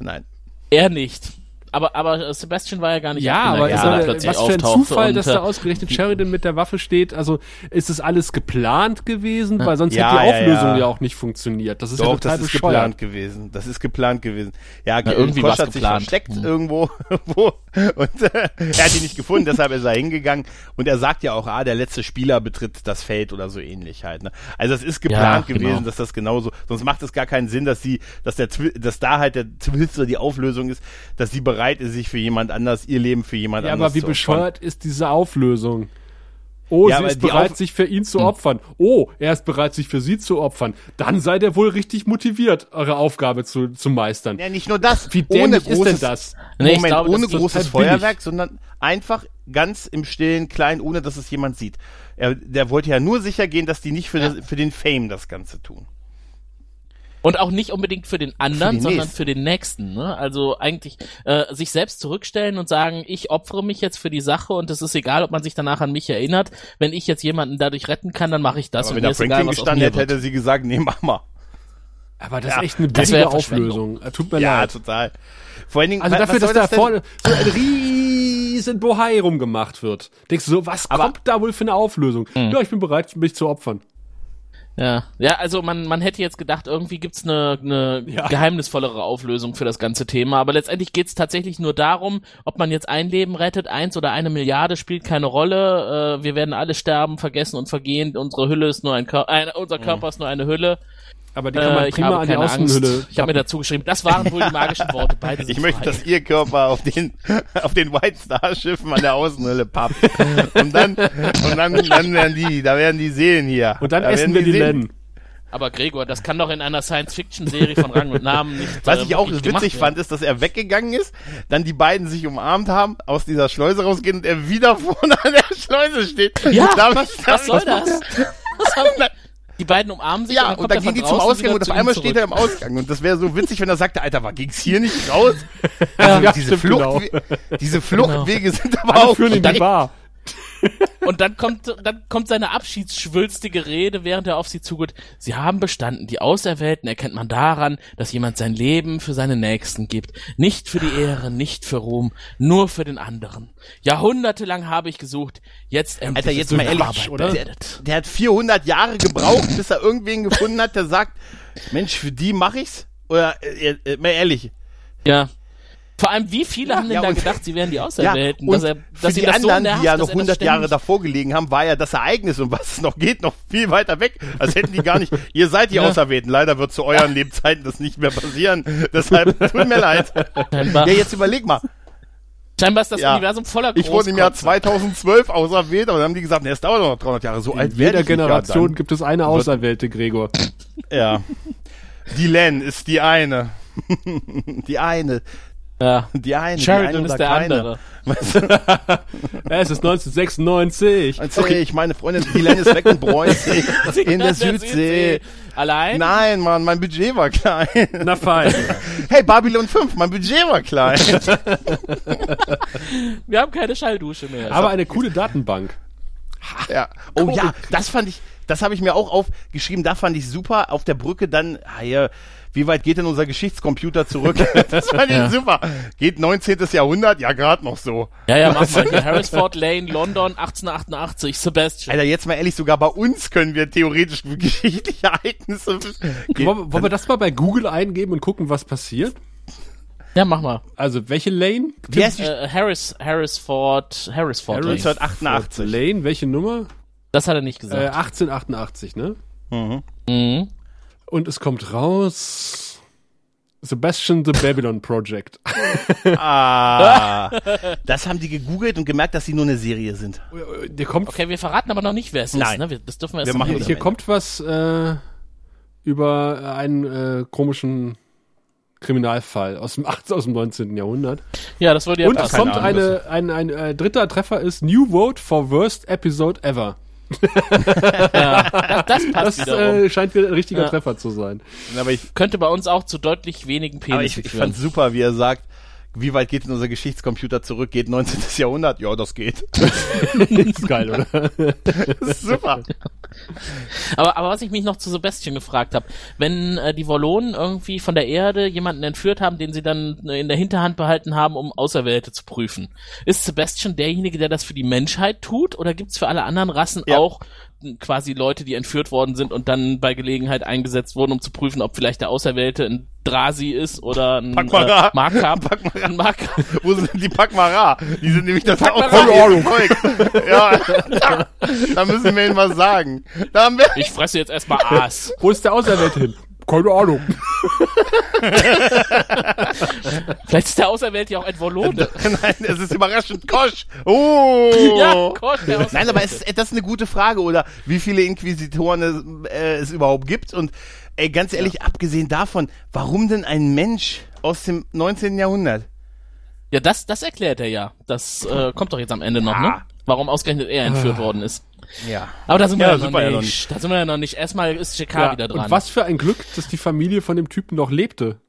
Nein. Er nicht. Aber, aber Sebastian war ja gar nicht Ja, aber der ist er, was für ein Zufall, dass äh, da ausgerechnet Sheridan mit der Waffe steht. Also ist es alles geplant gewesen, weil sonst Ja, hätte die ja, Auflösung ja. ja. auch nicht funktioniert. Das ist ja Doch, total das ist bescheuert. geplant gewesen. Das ist geplant gewesen. Ja, Na, irgendwie Kosch hat sich geplant. versteckt Hm. irgendwo wo, und äh, er hat ihn nicht gefunden, deshalb ist er hingegangen. Und er sagt ja auch, ah, der letzte Spieler betritt das Feld oder so ähnlich halt. Ne? Also es ist geplant Ja, gewesen, genau. dass das genauso. Sonst macht es gar keinen Sinn, dass sie, dass der, dass da halt der Twist oder die Auflösung ist, dass sie bereit ist, sich für jemand anders ihr Leben für jemand Ja, anders aber wie zu opfern. bescheuert ist diese Auflösung? Oh, Ja, sie aber ist bereit, sich für ihn zu opfern. Oh, er ist bereit, sich für sie zu opfern. Dann seid ihr wohl richtig motiviert, eure Aufgabe zu, zu meistern. Ja, nicht nur das. Wie ohne dämlich ist großes, denn das? Nee, ich Moment, glaube, das ohne total großes billig. Feuerwerk, sondern einfach ganz im Stillen, klein, ohne dass es jemand sieht. Er, der wollte ja nur sicher gehen, dass die nicht für, Ja. das, für den Fame das Ganze tun. Und auch nicht unbedingt für den anderen, den sondern nächsten. für den nächsten. Ne? Also eigentlich äh, sich selbst zurückstellen und sagen, ich opfere mich jetzt für die Sache und es ist egal, ob man sich danach an mich erinnert. Wenn ich jetzt jemanden dadurch retten kann, dann mache ich das. Aber und wenn egal, Franklin aus gestanden hätte, wird. hätte sie gesagt, nee, mach mal. Aber das Ja, ist echt eine billige Verschwendung. Auflösung. Äh, Tut mir Ja, leid. total. Vor allen Dingen, Also dafür, was dass da vorne so ein riesen Bohai rumgemacht wird. Denkst du so, was Aber- kommt da wohl für eine Auflösung? Hm. Ja, ich bin bereit, mich zu opfern. Ja, ja, also man, man hätte jetzt gedacht, irgendwie gibt's eine, eine Ja. geheimnisvollere Auflösung für das ganze Thema, aber letztendlich geht's tatsächlich nur darum, ob man jetzt ein Leben rettet, eins oder eine Milliarde spielt keine Rolle. Äh, wir werden alle sterben, vergessen und vergehen. Unsere Hülle ist nur ein Körper, äh, unser Körper ist nur eine Hülle. Aber die kann man Äh, ich prima habe an die Angst. Außenhülle. Ich habe mir dazu geschrieben, das waren wohl die magischen Worte. Beide Ich möchte, frei. dass ihr Körper auf den, auf den White Star Schiffen an der Außenhülle pappt. Und dann, und dann, dann werden die, da werden die Seelen hier. Und dann da essen wir die Seelen- Len. Aber Gregor, das kann doch in einer Science-Fiction-Serie von Rang und Namen nicht. Was ich auch wirklich witzig fand, ist, dass er weggegangen ist, dann die beiden sich umarmt haben, aus dieser Schleuse rausgehen und er wieder vorne an der Schleuse steht. Ja, Damit- was, was soll das? Was haben, die beiden umarmen sich Ja, und und dann, dann kommt gehen er die zum Ausgang und auf einmal steht er im Ausgang. Und das wäre so witzig, wenn er sagte, Alter, was ging's hier nicht raus? Also Ja, diese, Flucht, genau. diese Fluchtwege sind aber Alle auch führen in die Bar. Und dann kommt, dann kommt seine abschiedsschwülstige Rede, während er auf sie zugeht. Sie haben bestanden. Die Auserwählten erkennt man daran, dass jemand sein Leben für seine Nächsten gibt. Nicht für die Ehre, nicht für Ruhm, nur für den anderen. Jahrhundertelang habe ich gesucht. Jetzt endlich Alter, jetzt mal ehrlich, Arbeit oder? beendet. Der hat 400 Jahre gebraucht, bis er irgendwen gefunden hat, der sagt, Mensch, für die mache ich's? Oder, äh, äh, mal ehrlich, Ja. Vor allem, wie viele haben denn Ja, da gedacht, sie wären die Ja, Auserwählten? und dass er, für dass die ihn das so anderen, nervt, die ja noch er das 100 Jahre davor gelegen haben, war ja das Ereignis und was es noch geht, noch viel weiter weg. Als hätten die gar nicht, ihr seid die Ja. Auserwählten. Leider wird zu euren Lebzeiten das nicht mehr passieren. Deshalb tut mir leid. Scheinbar, Ja, jetzt überleg mal. scheinbar ist das Ja. Universum voller Ich wurde im Jahr Großkotze. 2012 auserwählt, aber dann haben die gesagt, nee, es dauert noch 300 Jahre. So alt In werde jeder ich nicht. Generation Ja, gibt es eine Auserwählte, Gregor. ja. Die Len ist die eine. die eine. Ja. Die eine. die Sheridan eine ist der keine. andere. Es ist 1996. Erzähl ich, meine Freundin, die Len ist weg in Preußen. in der Südsee. Allein? Nein, Mann, mein Budget war klein. Na fein. Hey, Babylon 5, mein Budget war klein. Wir haben keine Schalldusche mehr. Aber eine coole Datenbank. ja. Oh ja, das fand ich, das habe ich mir auch aufgeschrieben, da fand ich super. Auf der Brücke dann, ah, hier, wie weit geht denn unser Geschichtscomputer zurück? das fand ich Ja. super. Geht 19. Jahrhundert? Ja, gerade noch so. ja, ja, mach mal. Hier, Harrisford Lane, London, 1888, Sebastian. Alter, jetzt mal ehrlich, sogar bei uns können wir theoretisch geschichtliche Ereignisse. Wollen, wollen wir das mal bei Google eingeben und gucken, was passiert? Ja, mach mal. Also, welche Lane? Wie heißt die Äh, Harris, Harrisford, Harrisford Lane. 1988. Lane, welche Nummer? Das hat er nicht Äh, gesagt. 1888, ne? mhm. Und es kommt raus. Sebastian the Babylon Project. Ah, das haben die gegoogelt und gemerkt, dass sie nur eine Serie sind. Der kommt, Okay, wir verraten aber noch nicht, wer es Nein. ist. Ne? Wir, das dürfen wir erst Wir machen hier kommt was äh, über einen äh, komischen Kriminalfall aus dem, 18, aus dem 19. Jahrhundert. Ja, das würde ja Und es kommt eine, ein, ein äh, dritter Treffer ist New Vote for Worst Episode Ever. Das passt Das äh, scheint wieder ein richtiger Ja. Treffer zu sein. Aber ich, Könnte bei uns auch zu deutlich wenigen aber Penissen ich, ich fand super, wie er sagt, wie weit geht denn unser Geschichtscomputer zurück? Geht 19. Jahrhundert? Ja, das geht. ist geil, oder? Das ist super. Aber, aber was ich mich noch zu Sebastian gefragt habe, wenn äh, die Wollonen irgendwie von der Erde jemanden entführt haben, den sie dann äh, in der Hinterhand behalten haben, um Auserwählte zu prüfen, ist Sebastian derjenige, der das für die Menschheit tut? Oder gibt's für alle anderen Rassen Ja. auch quasi Leute, die entführt worden sind und dann bei Gelegenheit eingesetzt wurden, um zu prüfen, ob vielleicht der Auserwählte ein Drasi ist oder ein Pakmara. äh, Markup? Pakmara. Ein Markup. Wo sind die Pakmara? Die sind nämlich das Volk. Ja, da, da müssen wir ihnen was sagen. Da haben wir, Ich fresse jetzt erstmal Aas. Wo ist der Auserwählte hin? Keine Ahnung. Vielleicht ist der Auserwählte ja auch ein Wollone. nein, es ist überraschend Kosch. Oh. Ja, Gott, der. Nein, aber es, das ist eine gute Frage, oder wie viele Inquisitoren es, äh, es überhaupt gibt. Und ey, ganz ehrlich, abgesehen davon, warum denn ein Mensch aus dem 19. Jahrhundert? Ja, das, das erklärt er ja. Das äh, kommt doch jetzt am Ende noch, ne? Warum ausgerechnet er entführt worden ist. Ja. Aber da sind wir Ja, ja, ja nicht. noch nicht. Da sind wir ja noch nicht. Erstmal ist JK Ja, wieder dran. und was für ein Glück, dass die Familie von dem Typen noch lebte.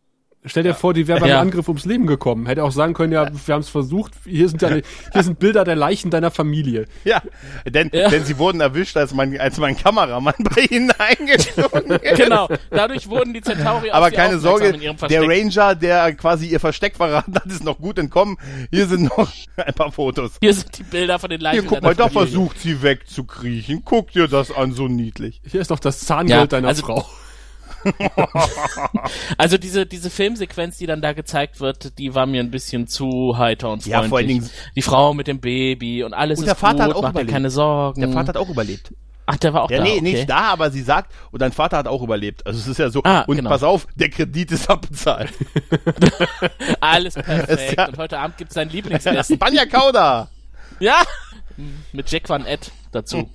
Stell dir vor, die wäre beim Ja. Angriff ums Leben gekommen. Hätte auch sagen können, ja, wir haben es versucht. Hier sind, deine, hier sind Bilder der Leichen deiner Familie. Ja, denn, Ja. denn sie wurden erwischt, als mein, als mein Kameramann bei ihnen eingeflogen ist. Genau, dadurch wurden die Centauri Aber keine Sorge, in ihrem der. Ranger, der quasi ihr Versteck verraten hat, ist noch gut entkommen. Hier sind noch ein paar Fotos. Hier sind die Bilder von den Leichen. Hier, guck deiner mal, da versucht sie wegzukriechen. Guck dir das an, so niedlich. Hier ist doch das Zahngeld Ja, deiner also- Frau. Also diese, diese Filmsequenz, die dann da gezeigt wird, die war mir ein bisschen zu heiter und freundlich. Ja, vor allen Dingen- Die Frau mit dem Baby und alles Und ist der Vater gut, hat auch macht überlebt. keine Sorgen. Der Vater hat auch überlebt. Ach, der war auch Ja, da. nee, okay. nicht da, aber sie sagt, und dein Vater hat auch überlebt. Also es ist ja so, Ah, und genau. pass auf, der Kredit ist abbezahlt. Alles perfekt. ja- Und heute Abend gibt's sein Lieblingsessen. Spanja Kauda! ja! Mit Jack Van Ed dazu.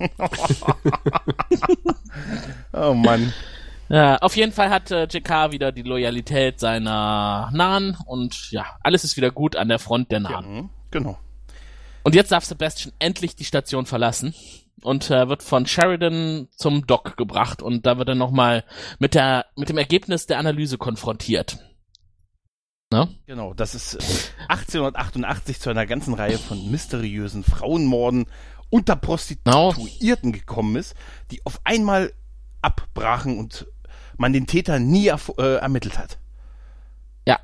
Oh Mann. Ja, auf jeden Fall hat äh, JK wieder die Loyalität seiner Nahen und ja, alles ist wieder gut an der Front der Nahen. Mhm, Genau. Und jetzt darf Sebastian endlich die Station verlassen und äh, wird von Sheridan zum Dock gebracht und da wird er nochmal mit der mit dem Ergebnis der Analyse konfrontiert. Ne? Genau, das ist äh, 1888 zu einer ganzen Reihe von mysteriösen Frauenmorden unter Prostituierten gekommen ist, die auf einmal abbrachen und man den Täter nie äh, ermittelt hat. Ja.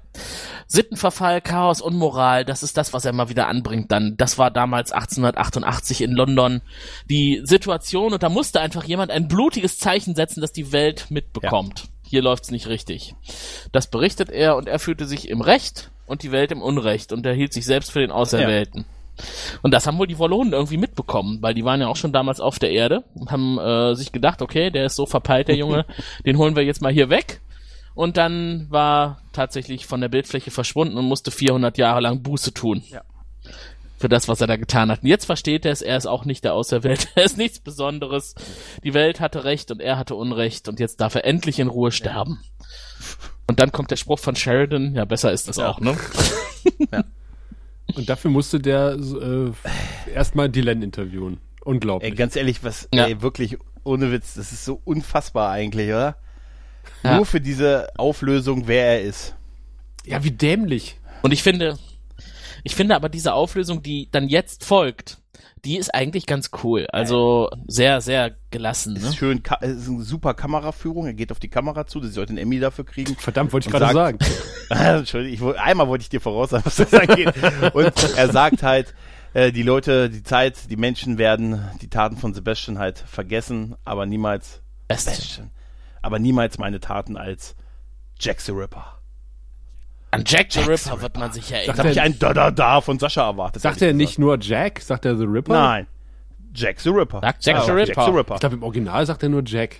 Sittenverfall, Chaos, Unmoral, das ist das, was er mal wieder anbringt dann. Das war damals 1888 in London die Situation und da musste einfach jemand ein blutiges Zeichen setzen, das die Welt mitbekommt. Hier läuft's nicht richtig. Das berichtet er und er fühlte sich im Recht und die Welt im Unrecht und er hielt sich selbst für den Auserwählten. Und das haben wohl die Wollonen irgendwie mitbekommen, weil die waren ja auch schon damals auf der Erde und haben äh, sich gedacht, okay, der ist so verpeilt, der Junge, den holen wir jetzt mal hier weg. Und dann war tatsächlich von der Bildfläche verschwunden und musste 400 Jahre lang Buße tun. Ja. Für das, was er da getan hat. Und jetzt versteht er es, er ist auch nicht der Auserwählte, er ist nichts Besonderes. Die Welt hatte Recht und er hatte Unrecht und jetzt darf er endlich in Ruhe sterben. Und dann kommt der Spruch von Sheridan, ja, besser ist das Ja. auch, ne? Und dafür musste der äh, erstmal Dylan interviewen. Unglaublich. Ey, ganz ehrlich, was, Ja. ey, wirklich, ohne Witz, das ist so unfassbar eigentlich, oder? Ja. Nur für diese Auflösung, wer er ist. ja, wie dämlich. Und ich finde, ich finde aber diese Auflösung, die dann jetzt folgt, die ist eigentlich ganz cool. Also sehr, sehr gelassen. Ist Ne? schön, ist eine super Kameraführung. Er geht auf die Kamera zu, sie sollte einen Emmy dafür kriegen. Verdammt, wollte ich gerade sagt- sagen. Entschuldigung, ich, einmal wollte ich dir voraus sagen, was das angeht. Und er sagt halt, äh, die Leute, die Zeit, die Menschen werden die Taten von Sebastian halt vergessen, aber niemals. Sebastian. Aber niemals meine Taten als Jack the Ripper. An Jack the Ripper wird man sich Da erinnern. habe ich ein Da-Da-Da von Sascha erwartet. Sagt er nicht nur Jack? Sagt er The Ripper? Nein. Jack the Ripper. Sagt Jack Ja, the Jack Ripper. the Ripper. Ich glaube, im Original sagt er nur Jack.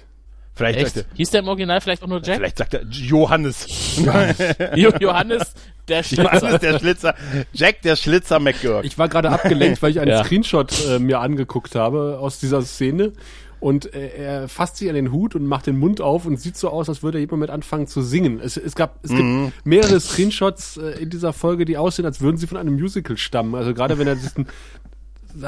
Vielleicht Echt? sagt er, Hieß der im Original vielleicht auch nur Jack? vielleicht sagt er Johannes. Jo Johannes, der Schlitzer. Johannes der Schlitzer. Jack der Schlitzer McGurk. Ich war gerade abgelenkt, weil ich einen Ja. Screenshot äh, mir angeguckt habe aus dieser Szene. Und äh, er fasst sich an den Hut und macht den Mund auf und sieht so aus, als würde er jemand mit anfangen zu singen. Es, es gab, es gibt mehrere Screenshots äh, in dieser Folge, die aussehen, als würden sie von einem Musical stammen. Also gerade wenn er diesen,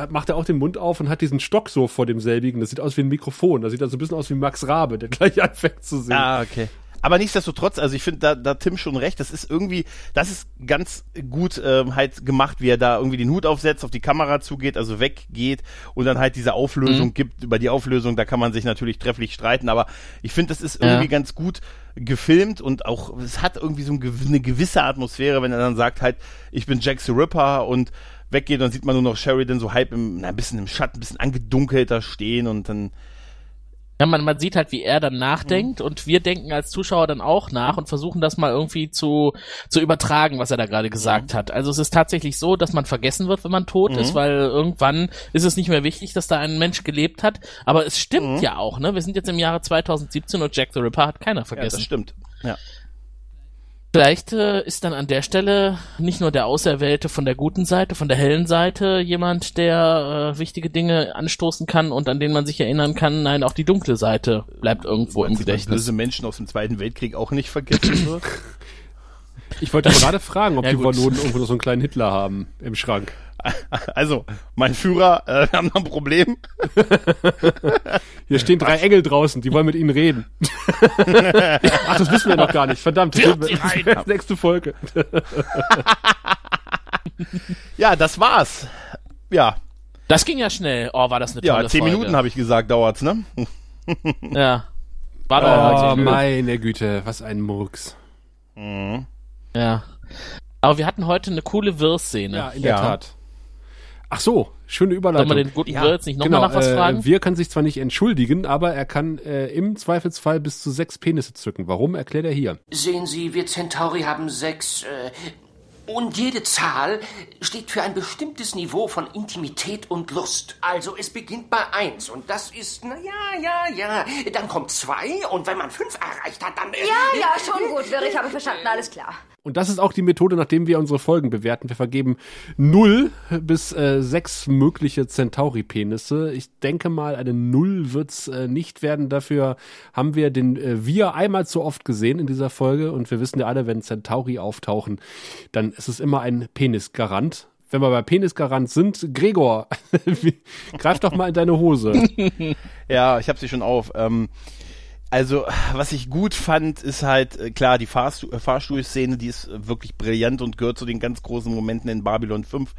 macht er auch den Mund auf und hat diesen Stock so vor demselbigen. Das sieht aus wie ein Mikrofon. Das sieht also ein bisschen aus wie Max Rabe, der gleich anfängt zu singen. Ah, okay. Aber nichtsdestotrotz, also ich finde, da, da Tim schon recht, das ist irgendwie, das ist ganz gut ähm, halt gemacht, wie er da irgendwie den Hut aufsetzt, auf die Kamera zugeht, also weggeht und dann halt diese Auflösung gibt. Über die Auflösung, da kann man sich natürlich trefflich streiten, aber ich finde, das ist irgendwie Ja. ganz gut gefilmt und auch, es hat irgendwie so eine gewisse Atmosphäre, wenn er dann sagt halt, ich bin Jack the Ripper und weggeht, dann sieht man nur noch Sheridan so halb im, na, ein bisschen im Schatten, ein bisschen angedunkelt da stehen und dann Ja, man, man sieht halt, wie er dann nachdenkt und wir denken als Zuschauer dann auch nach und versuchen das mal irgendwie zu, zu übertragen, was er da gerade gesagt hat. Also es ist tatsächlich so, dass man vergessen wird, wenn man tot ist, weil irgendwann ist es nicht mehr wichtig, dass da ein Mensch gelebt hat. Aber es stimmt ja auch, ne? Wir sind jetzt im Jahre 2017 und Jack the Ripper hat keiner ja, vergessen. das stimmt. Ja. Vielleicht äh, ist dann an der Stelle nicht nur der Auserwählte von der guten Seite, von der hellen Seite jemand, der äh, wichtige Dinge anstoßen kann und an den man sich erinnern kann. Nein, auch die dunkle Seite bleibt irgendwo im Gedächtnis. böse Menschen aus dem Zweiten Weltkrieg auch nicht vergessen wird. Ich wollte gerade fragen, ob Ja, die. Wallonen irgendwo noch so einen kleinen Hitler haben im Schrank. Also, mein Führer, äh, wir haben noch ein Problem. Hier stehen drei Engel draußen, die wollen mit Ihnen reden. Ach, das wissen wir noch gar nicht. Verdammt, das nächste Folge. Ja, das war's. Ja, Das ging ja schnell. Oh, war das eine tolle ja, zehn Folge. Minuten habe ich gesagt, dauert's, ne? Ja. War doch Oh, meine Güte, was ein Murks. Ja. Aber wir hatten heute eine coole Wirrszene. Ja, in der Ja. Tat. Ach so, schöne Soll Überleitung. man den guten Ja, Wirt jetzt nicht nochmal genau, nach was äh, fragen? wir kann sich zwar nicht entschuldigen, aber er kann äh, im Zweifelsfall bis zu sechs Penisse zücken. Warum, erklärt er hier. Sehen Sie, wir Centauri haben sechs. Äh, und jede Zahl steht für ein bestimmtes Niveau von Intimität und Lust. Also es beginnt bei eins und das ist, na ja, ja, ja. Dann kommt zwei und wenn man fünf erreicht hat, dann. Äh, Ja, ja, schon gut, Wirr, ich habe verstanden, alles klar. Und das ist auch die Methode, nachdem wir unsere Folgen bewerten. Wir vergeben null bis äh, sechs mögliche Centauri-Penisse. Ich denke mal, eine Null wird's äh, nicht werden. Dafür haben wir den äh, Wir einmal zu oft gesehen in dieser Folge. Und wir wissen ja alle, wenn Centauri auftauchen, dann ist es immer ein Penisgarant. Wenn wir bei Penisgarant sind, Gregor, greif doch mal in deine Hose. Ja, ich habe sie schon auf. Ähm, also, was ich gut fand, ist halt, äh, klar, die Fahrstu äh, Fahrstuhlszene, die ist äh, wirklich brillant und gehört zu den ganz großen Momenten in Babylon 5.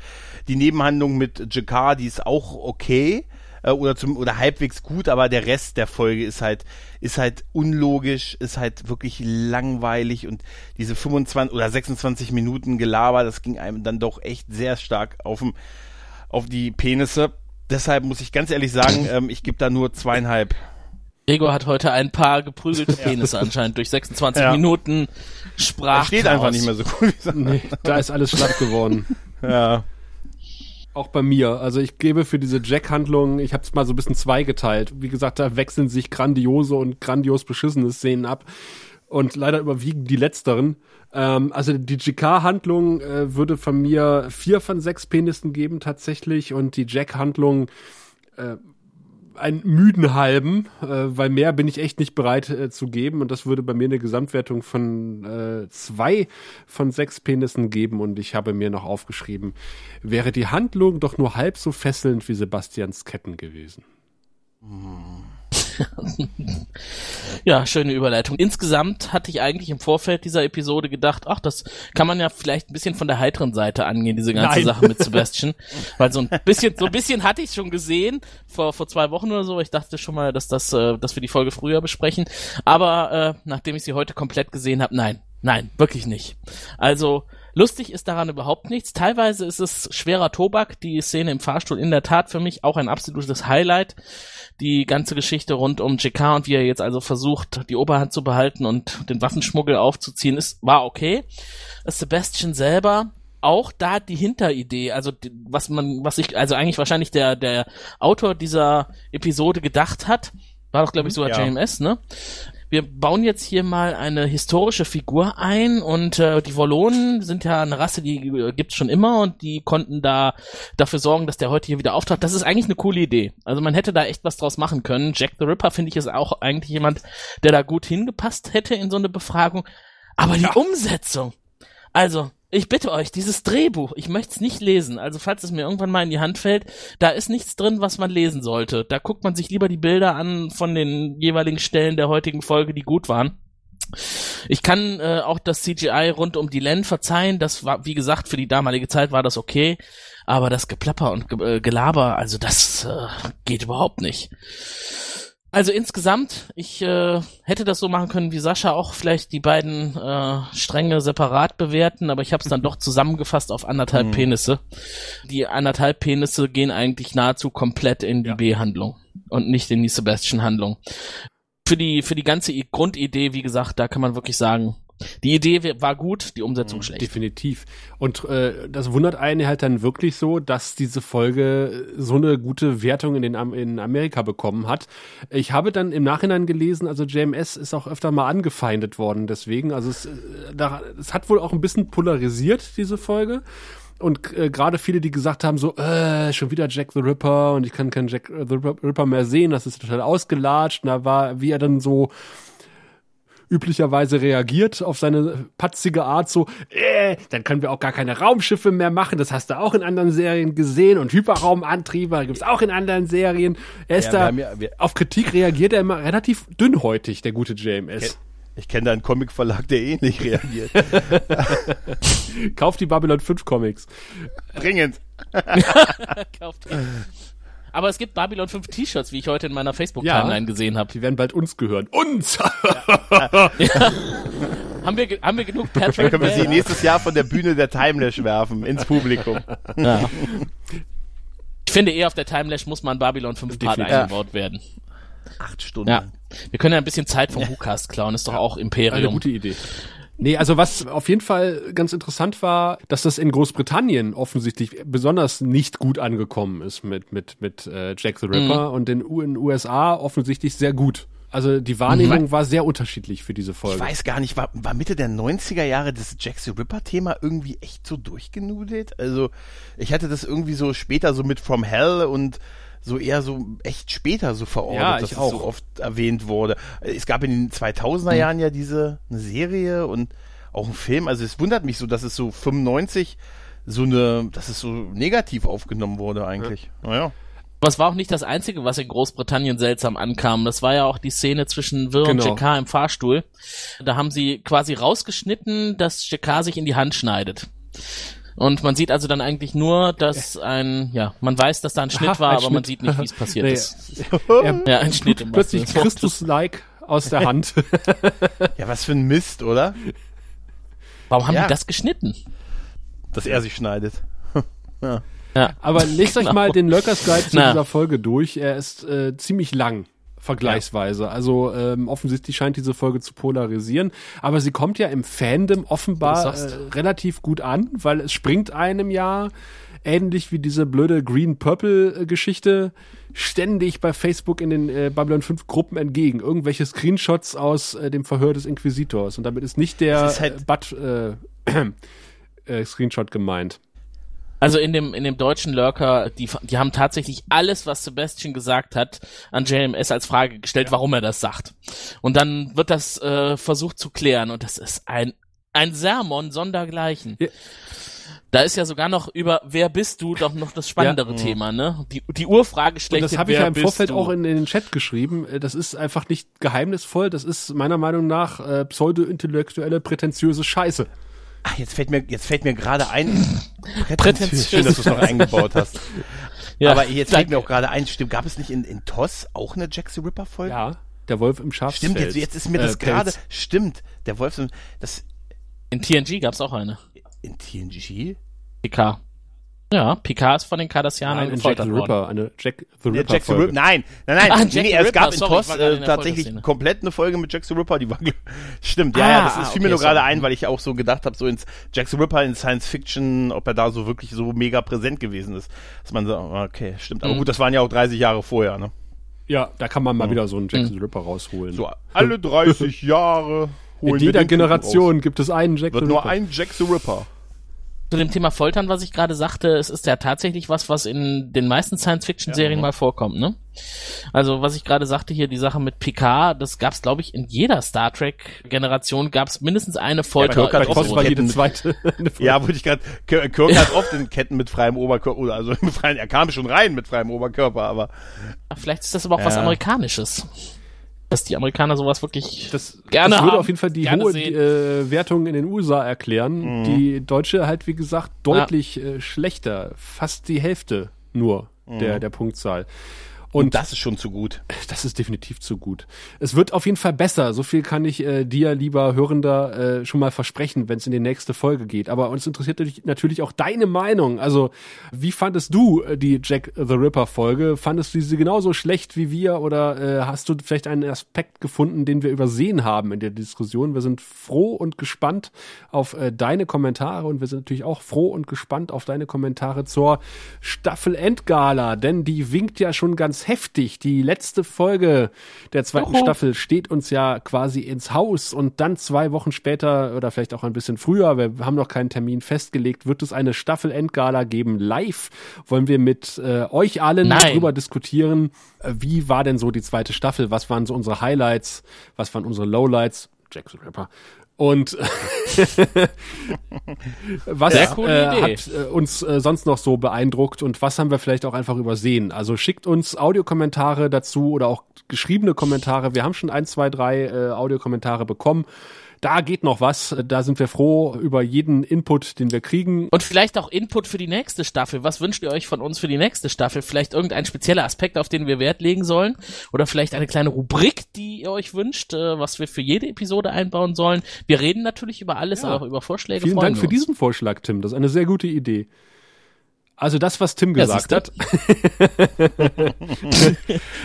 Die Nebenhandlung mit Jakar, die ist auch okay oder zum oder halbwegs gut, aber der Rest der Folge ist halt ist halt unlogisch, ist halt wirklich langweilig und diese 25 oder 26 Minuten Gelaber, das ging einem dann doch echt sehr stark auf dem auf die Penisse. Deshalb muss ich ganz ehrlich sagen, ähm, ich gebe da nur zweieinhalb Gregor hat heute ein paar geprügelte Penisse anscheinend durch 26 Ja. Minuten Sprach. Steht einfach nicht mehr so gut. Wie Nee, da ist alles schlapp geworden. ja. Auch bei mir. Also ich gebe für diese Jack-Handlung, ich habe es mal so ein bisschen zweigeteilt. Wie gesagt, da wechseln sich grandiose und grandios beschissene Szenen ab. Und leider überwiegen die letzteren. Ähm, also die GK-Handlung äh, würde von mir vier von sechs Penissen geben tatsächlich. Und die Jack-Handlung äh, einen müden halben, äh, weil mehr bin ich echt nicht bereit äh, zu geben. Und das würde bei mir eine Gesamtwertung von äh, zwei von sechs Penissen geben. Und ich habe mir noch aufgeschrieben, wäre die Handlung doch nur halb so fesselnd wie Sebastians Ketten gewesen. Ja, schöne Überleitung. Insgesamt hatte ich eigentlich im Vorfeld dieser Episode gedacht, ach, das kann man ja vielleicht ein bisschen von der heiteren Seite angehen, diese ganze Nein. Sache mit Sebastian. Weil so ein bisschen, so ein bisschen hatte ich schon gesehen, vor, vor zwei Wochen oder so. Ich dachte schon mal, dass das, äh, dass wir die Folge früher besprechen. Aber äh, nachdem ich sie heute komplett gesehen habe, nein, nein, wirklich nicht. Also, lustig ist daran überhaupt nichts. Teilweise ist es schwerer Tobak, die Szene im Fahrstuhl in der Tat für mich auch ein absolutes Highlight die ganze Geschichte rund um JK und wie er jetzt also versucht, die Oberhand zu behalten und den Waffenschmuggel aufzuziehen, ist, war okay. Sebastian selber, auch da die Hinteridee, also die, was man, was ich, also eigentlich wahrscheinlich der, der Autor dieser Episode gedacht hat, war doch, glaube ich, sogar Ja. JMS, ne? Wir bauen jetzt hier mal eine historische Figur ein und äh, die Wollonen sind ja eine Rasse, die äh, gibt's schon immer und die konnten da dafür sorgen, dass der heute hier wieder auftaucht. Das ist eigentlich eine coole Idee. Also man hätte da echt was draus machen können. Jack the Ripper finde ich ist auch eigentlich jemand, der da gut hingepasst hätte in so eine Befragung. Aber die Umsetzung. Also, ich bitte euch, dieses Drehbuch, ich möchte es nicht lesen. Also, falls es mir irgendwann mal in die Hand fällt, da ist nichts drin, was man lesen sollte. Da guckt man sich lieber die Bilder an von den jeweiligen Stellen der heutigen Folge, die gut waren. Ich kann äh, auch das CGI rund um die Len verzeihen. Das war, wie gesagt, für die damalige Zeit war das okay. Aber das Geplapper und Ge äh, Gelaber, also das äh, geht überhaupt nicht. Also insgesamt, ich äh, hätte das so machen können wie Sascha, auch vielleicht die beiden äh, Stränge separat bewerten, aber ich habe es dann doch zusammengefasst auf anderthalb Penisse. Die anderthalb Penisse gehen eigentlich nahezu komplett in die Ja. B-Handlung und nicht in die Sebastian-Handlung. Für die, für die ganze Grundidee, wie gesagt, da kann man wirklich sagen, die Idee war gut, die Umsetzung schlecht. Definitiv. Und äh, das wundert einen halt dann wirklich so, dass diese Folge so eine gute Wertung in, den in Amerika bekommen hat. Ich habe dann im Nachhinein gelesen, also JMS ist auch öfter mal angefeindet worden deswegen. Also es, äh, da, es hat wohl auch ein bisschen polarisiert, diese Folge. Und äh, gerade viele, die gesagt haben, so, äh, schon wieder Jack the Ripper und ich kann keinen Jack the Ripper, Ripper mehr sehen, das ist total ausgelatscht. Und da war, wie er dann so üblicherweise reagiert auf seine patzige Art so, äh, dann können wir auch gar keine Raumschiffe mehr machen, das hast du auch in anderen Serien gesehen und Hyperraumantriebe gibt's auch in anderen Serien. Er ist Ja, da, ja- wir- auf Kritik reagiert er immer relativ dünnhäutig, der gute JMS. Ich kenne da einen Comicverlag, der ähnlich reagiert. Kauft die Babylon 5 Comics. Dringend. Kauft ihr. Aber es gibt Babylon 5 T-Shirts, wie ich heute in meiner Facebook-Timeline Ja. gesehen habe. Die werden bald uns gehören. Uns! Haben wir, haben wir genug Dann Patrick? können wir sie nächstes Jahr von der Bühne der Timelash werfen, ins Publikum. Ja. Ich finde eher auf der Timelash muss man Babylon 5 Part eingebaut werden. Acht Stunden. Ja. Wir können ja ein bisschen Zeit vom WhoCast klauen, ist doch auch Eine Imperium. gute Idee. Nee, also was auf jeden Fall ganz interessant war, dass das in Großbritannien offensichtlich besonders nicht gut angekommen ist mit, mit, mit äh, Jack the Ripper und in, den USA offensichtlich sehr gut. Also die Wahrnehmung war sehr unterschiedlich für diese Ich Folge. weiß gar nicht, war, war Mitte der 90er Jahre das Jack the Ripper-Thema irgendwie echt so durchgenudelt? Also, ich hatte das irgendwie so später so mit From Hell und so eher so echt später so verortet, Ja, dass ich es so auch. oft erwähnt wurde. Es gab in den 2000er Jahren ja diese eine Serie und auch einen Film. Also, es wundert mich so, dass es so 95 so eine, dass es so negativ aufgenommen wurde eigentlich. Naja. Aber es war auch nicht das Einzige, was in Großbritannien seltsam ankam. Das war ja auch die Szene zwischen Will und Genau. JK im Fahrstuhl. Da haben sie quasi rausgeschnitten, dass JK sich in die Hand schneidet. Und man sieht also dann eigentlich nur, dass ein, ja, man weiß, dass da ein Schnitt Aha, war, ein aber man Schnitt. sieht nicht, wie es passiert Nee, ist. Ja, ein Schnitt im plötzlich. Christus-like aus der Hand. Ja, was für ein Mist, oder? Warum haben Ja. die das geschnitten? Dass er sich schneidet. Ja. Aber lest euch Genau. mal den Lurkers Guide zu Na. dieser Folge durch. Er ist äh, ziemlich lang. Vergleichsweise. Ja. Also ähm, offensichtlich scheint diese Folge zu polarisieren. Aber sie kommt ja im Fandom offenbar äh, relativ gut an, weil es springt einem ja ähnlich wie diese blöde Green-Purple-Geschichte ständig bei Facebook in den äh, Babylon 5 Gruppen entgegen. Irgendwelche Screenshots aus äh, dem Verhör des Inquisitors. Und damit ist nicht der halt Butt äh, äh, Screenshot gemeint. Also in dem, in dem deutschen Lurker, die, die haben tatsächlich alles, was Sebastian gesagt hat, an JMS als Frage gestellt, ja. warum er das sagt. Und dann wird das äh, versucht zu klären und das ist ein, ein Sermon sondergleichen. Ja. Da ist ja sogar noch über wer bist du doch noch das spannendere ja. Thema, ne? Die, die Urfrage schlecht. Das habe ich ja im Vorfeld du? auch in, in, den Chat geschrieben. Äh, das ist einfach nicht geheimnisvoll. Das ist meiner Meinung nach äh, pseudo-intellektuelle, prätentiöse Scheiße. Ach, jetzt fällt mir, jetzt fällt mir gerade ein, prätentiös, schön, dass du es noch eingebaut hast. ja, Aber jetzt fällt mir auch gerade ein, stimmt, gab es nicht in, in TOS auch eine Jack the Ripper Folge? Ja, der Wolf im Schafsfeld. Stimmt, jetzt, jetzt ist mir das äh, gerade, stimmt, der Wolf, das. In TNG gab's auch eine. In TNG? PK. Ja, Picard ist von den Cardassianern Nein, Jack the Ripper, eine Jack the Ripper. Jack the Ripper. Nein, nein, nein. Ah, nee, nee, es gab in TOS äh, tatsächlich komplett eine Folge mit Jack the Ripper, die war stimmt. Ja, ah, ja, das ist, fiel okay, mir nur gerade ein, weil ich auch so gedacht habe, so ins Jack the Ripper in Science Fiction, ob er da so wirklich so mega präsent gewesen ist, dass man so, okay, stimmt. Aber mhm. gut, das waren ja auch 30 Jahre vorher, ne? Ja, da kann man mal mhm. wieder so einen Jack mhm. the Ripper rausholen. So alle 30 Jahre holen In jeder Generation gibt es einen Jack the Ripper. Wird nur ein Jack the Ripper zu dem Thema Foltern, was ich gerade sagte, es ist ja tatsächlich was, was in den meisten Science-Fiction-Serien ja, mal vorkommt, ne? Also, was ich gerade sagte hier, die Sache mit Picard, das gab's, glaube ich, in jeder Star Trek-Generation gab's mindestens eine Folter. Ja, Kirk hat oft jede zweite. ja, wollte ich gerade, Kirk hat oft in Ketten mit freiem Oberkörper, also mit freiem, er kam schon rein mit freiem Oberkörper, aber. Vielleicht ist das aber auch ja. was Amerikanisches dass die Amerikaner sowas wirklich das, gerne Das würde haben, auf jeden Fall die hohe die, äh, Wertung in den USA erklären. Mhm. Die deutsche halt, wie gesagt, deutlich ja. äh, schlechter. Fast die Hälfte nur mhm. der, der Punktzahl. Und, das ist schon zu gut. Das ist definitiv zu gut. Es wird auf jeden Fall besser. So viel kann ich äh, dir, lieber Hörender, äh, schon mal versprechen, wenn es in die nächste Folge geht. Aber uns interessiert natürlich auch deine Meinung. Also, wie fandest du äh, die Jack the Ripper Folge? Fandest du sie genauso schlecht wie wir oder äh, hast du vielleicht einen Aspekt gefunden, den wir übersehen haben in der Diskussion? Wir sind froh und gespannt auf äh, deine Kommentare und wir sind natürlich auch froh und gespannt auf deine Kommentare zur Staffel Endgala, denn die winkt ja schon ganz heftig. Die letzte Folge der zweiten Oho. Staffel steht uns ja quasi ins Haus und dann zwei Wochen später oder vielleicht auch ein bisschen früher, wir haben noch keinen Termin festgelegt, wird es eine Staffel-Endgala geben. Live wollen wir mit äh, euch allen Nein. darüber diskutieren, äh, wie war denn so die zweite Staffel, was waren so unsere Highlights, was waren unsere Lowlights, Jack the Rapper, und was äh, hat äh, uns äh, sonst noch so beeindruckt und was haben wir vielleicht auch einfach übersehen? Also schickt uns Audiokommentare dazu oder auch geschriebene Kommentare. Wir haben schon ein, zwei, drei äh, Audiokommentare bekommen da geht noch was. Da sind wir froh über jeden Input, den wir kriegen. Und vielleicht auch Input für die nächste Staffel. Was wünscht ihr euch von uns für die nächste Staffel? Vielleicht irgendein spezieller Aspekt, auf den wir Wert legen sollen? Oder vielleicht eine kleine Rubrik, die ihr euch wünscht, äh, was wir für jede Episode einbauen sollen? Wir reden natürlich über alles, ja. aber auch über Vorschläge. Vielen Dank für diesen Vorschlag, Tim. Das ist eine sehr gute Idee. Also das, was Tim gesagt ja, hat.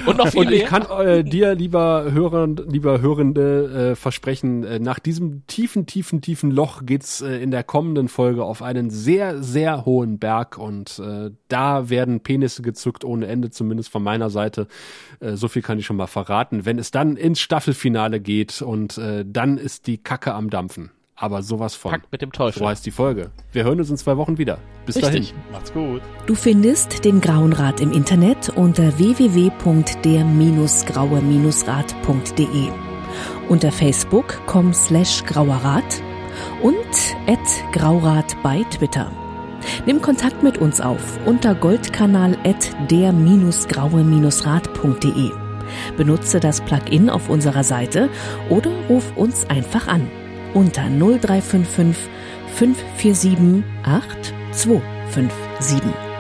und noch viel Und ich kann äh, dir, lieber Hörer, lieber Hörende, äh, versprechen, äh, nach diesem tiefen, tiefen, tiefen Loch geht's äh, in der kommenden Folge auf einen sehr, sehr hohen Berg und äh, da werden Penisse gezückt ohne Ende, zumindest von meiner Seite. Äh, so viel kann ich schon mal verraten. Wenn es dann ins Staffelfinale geht und äh, dann ist die Kacke am Dampfen aber sowas von. Packt mit dem Teufel. So heißt die Folge. Wir hören uns in zwei Wochen wieder. Bis Richtig. dahin. Macht's gut. Du findest den Grauen Rat im Internet unter www.der-graue-rat.de unter facebook.com slash grauerrat und at graurat bei Twitter. Nimm Kontakt mit uns auf unter goldkanal at der-graue-rat.de. Benutze das Plugin auf unserer Seite oder ruf uns einfach an unter 0355 547 8257.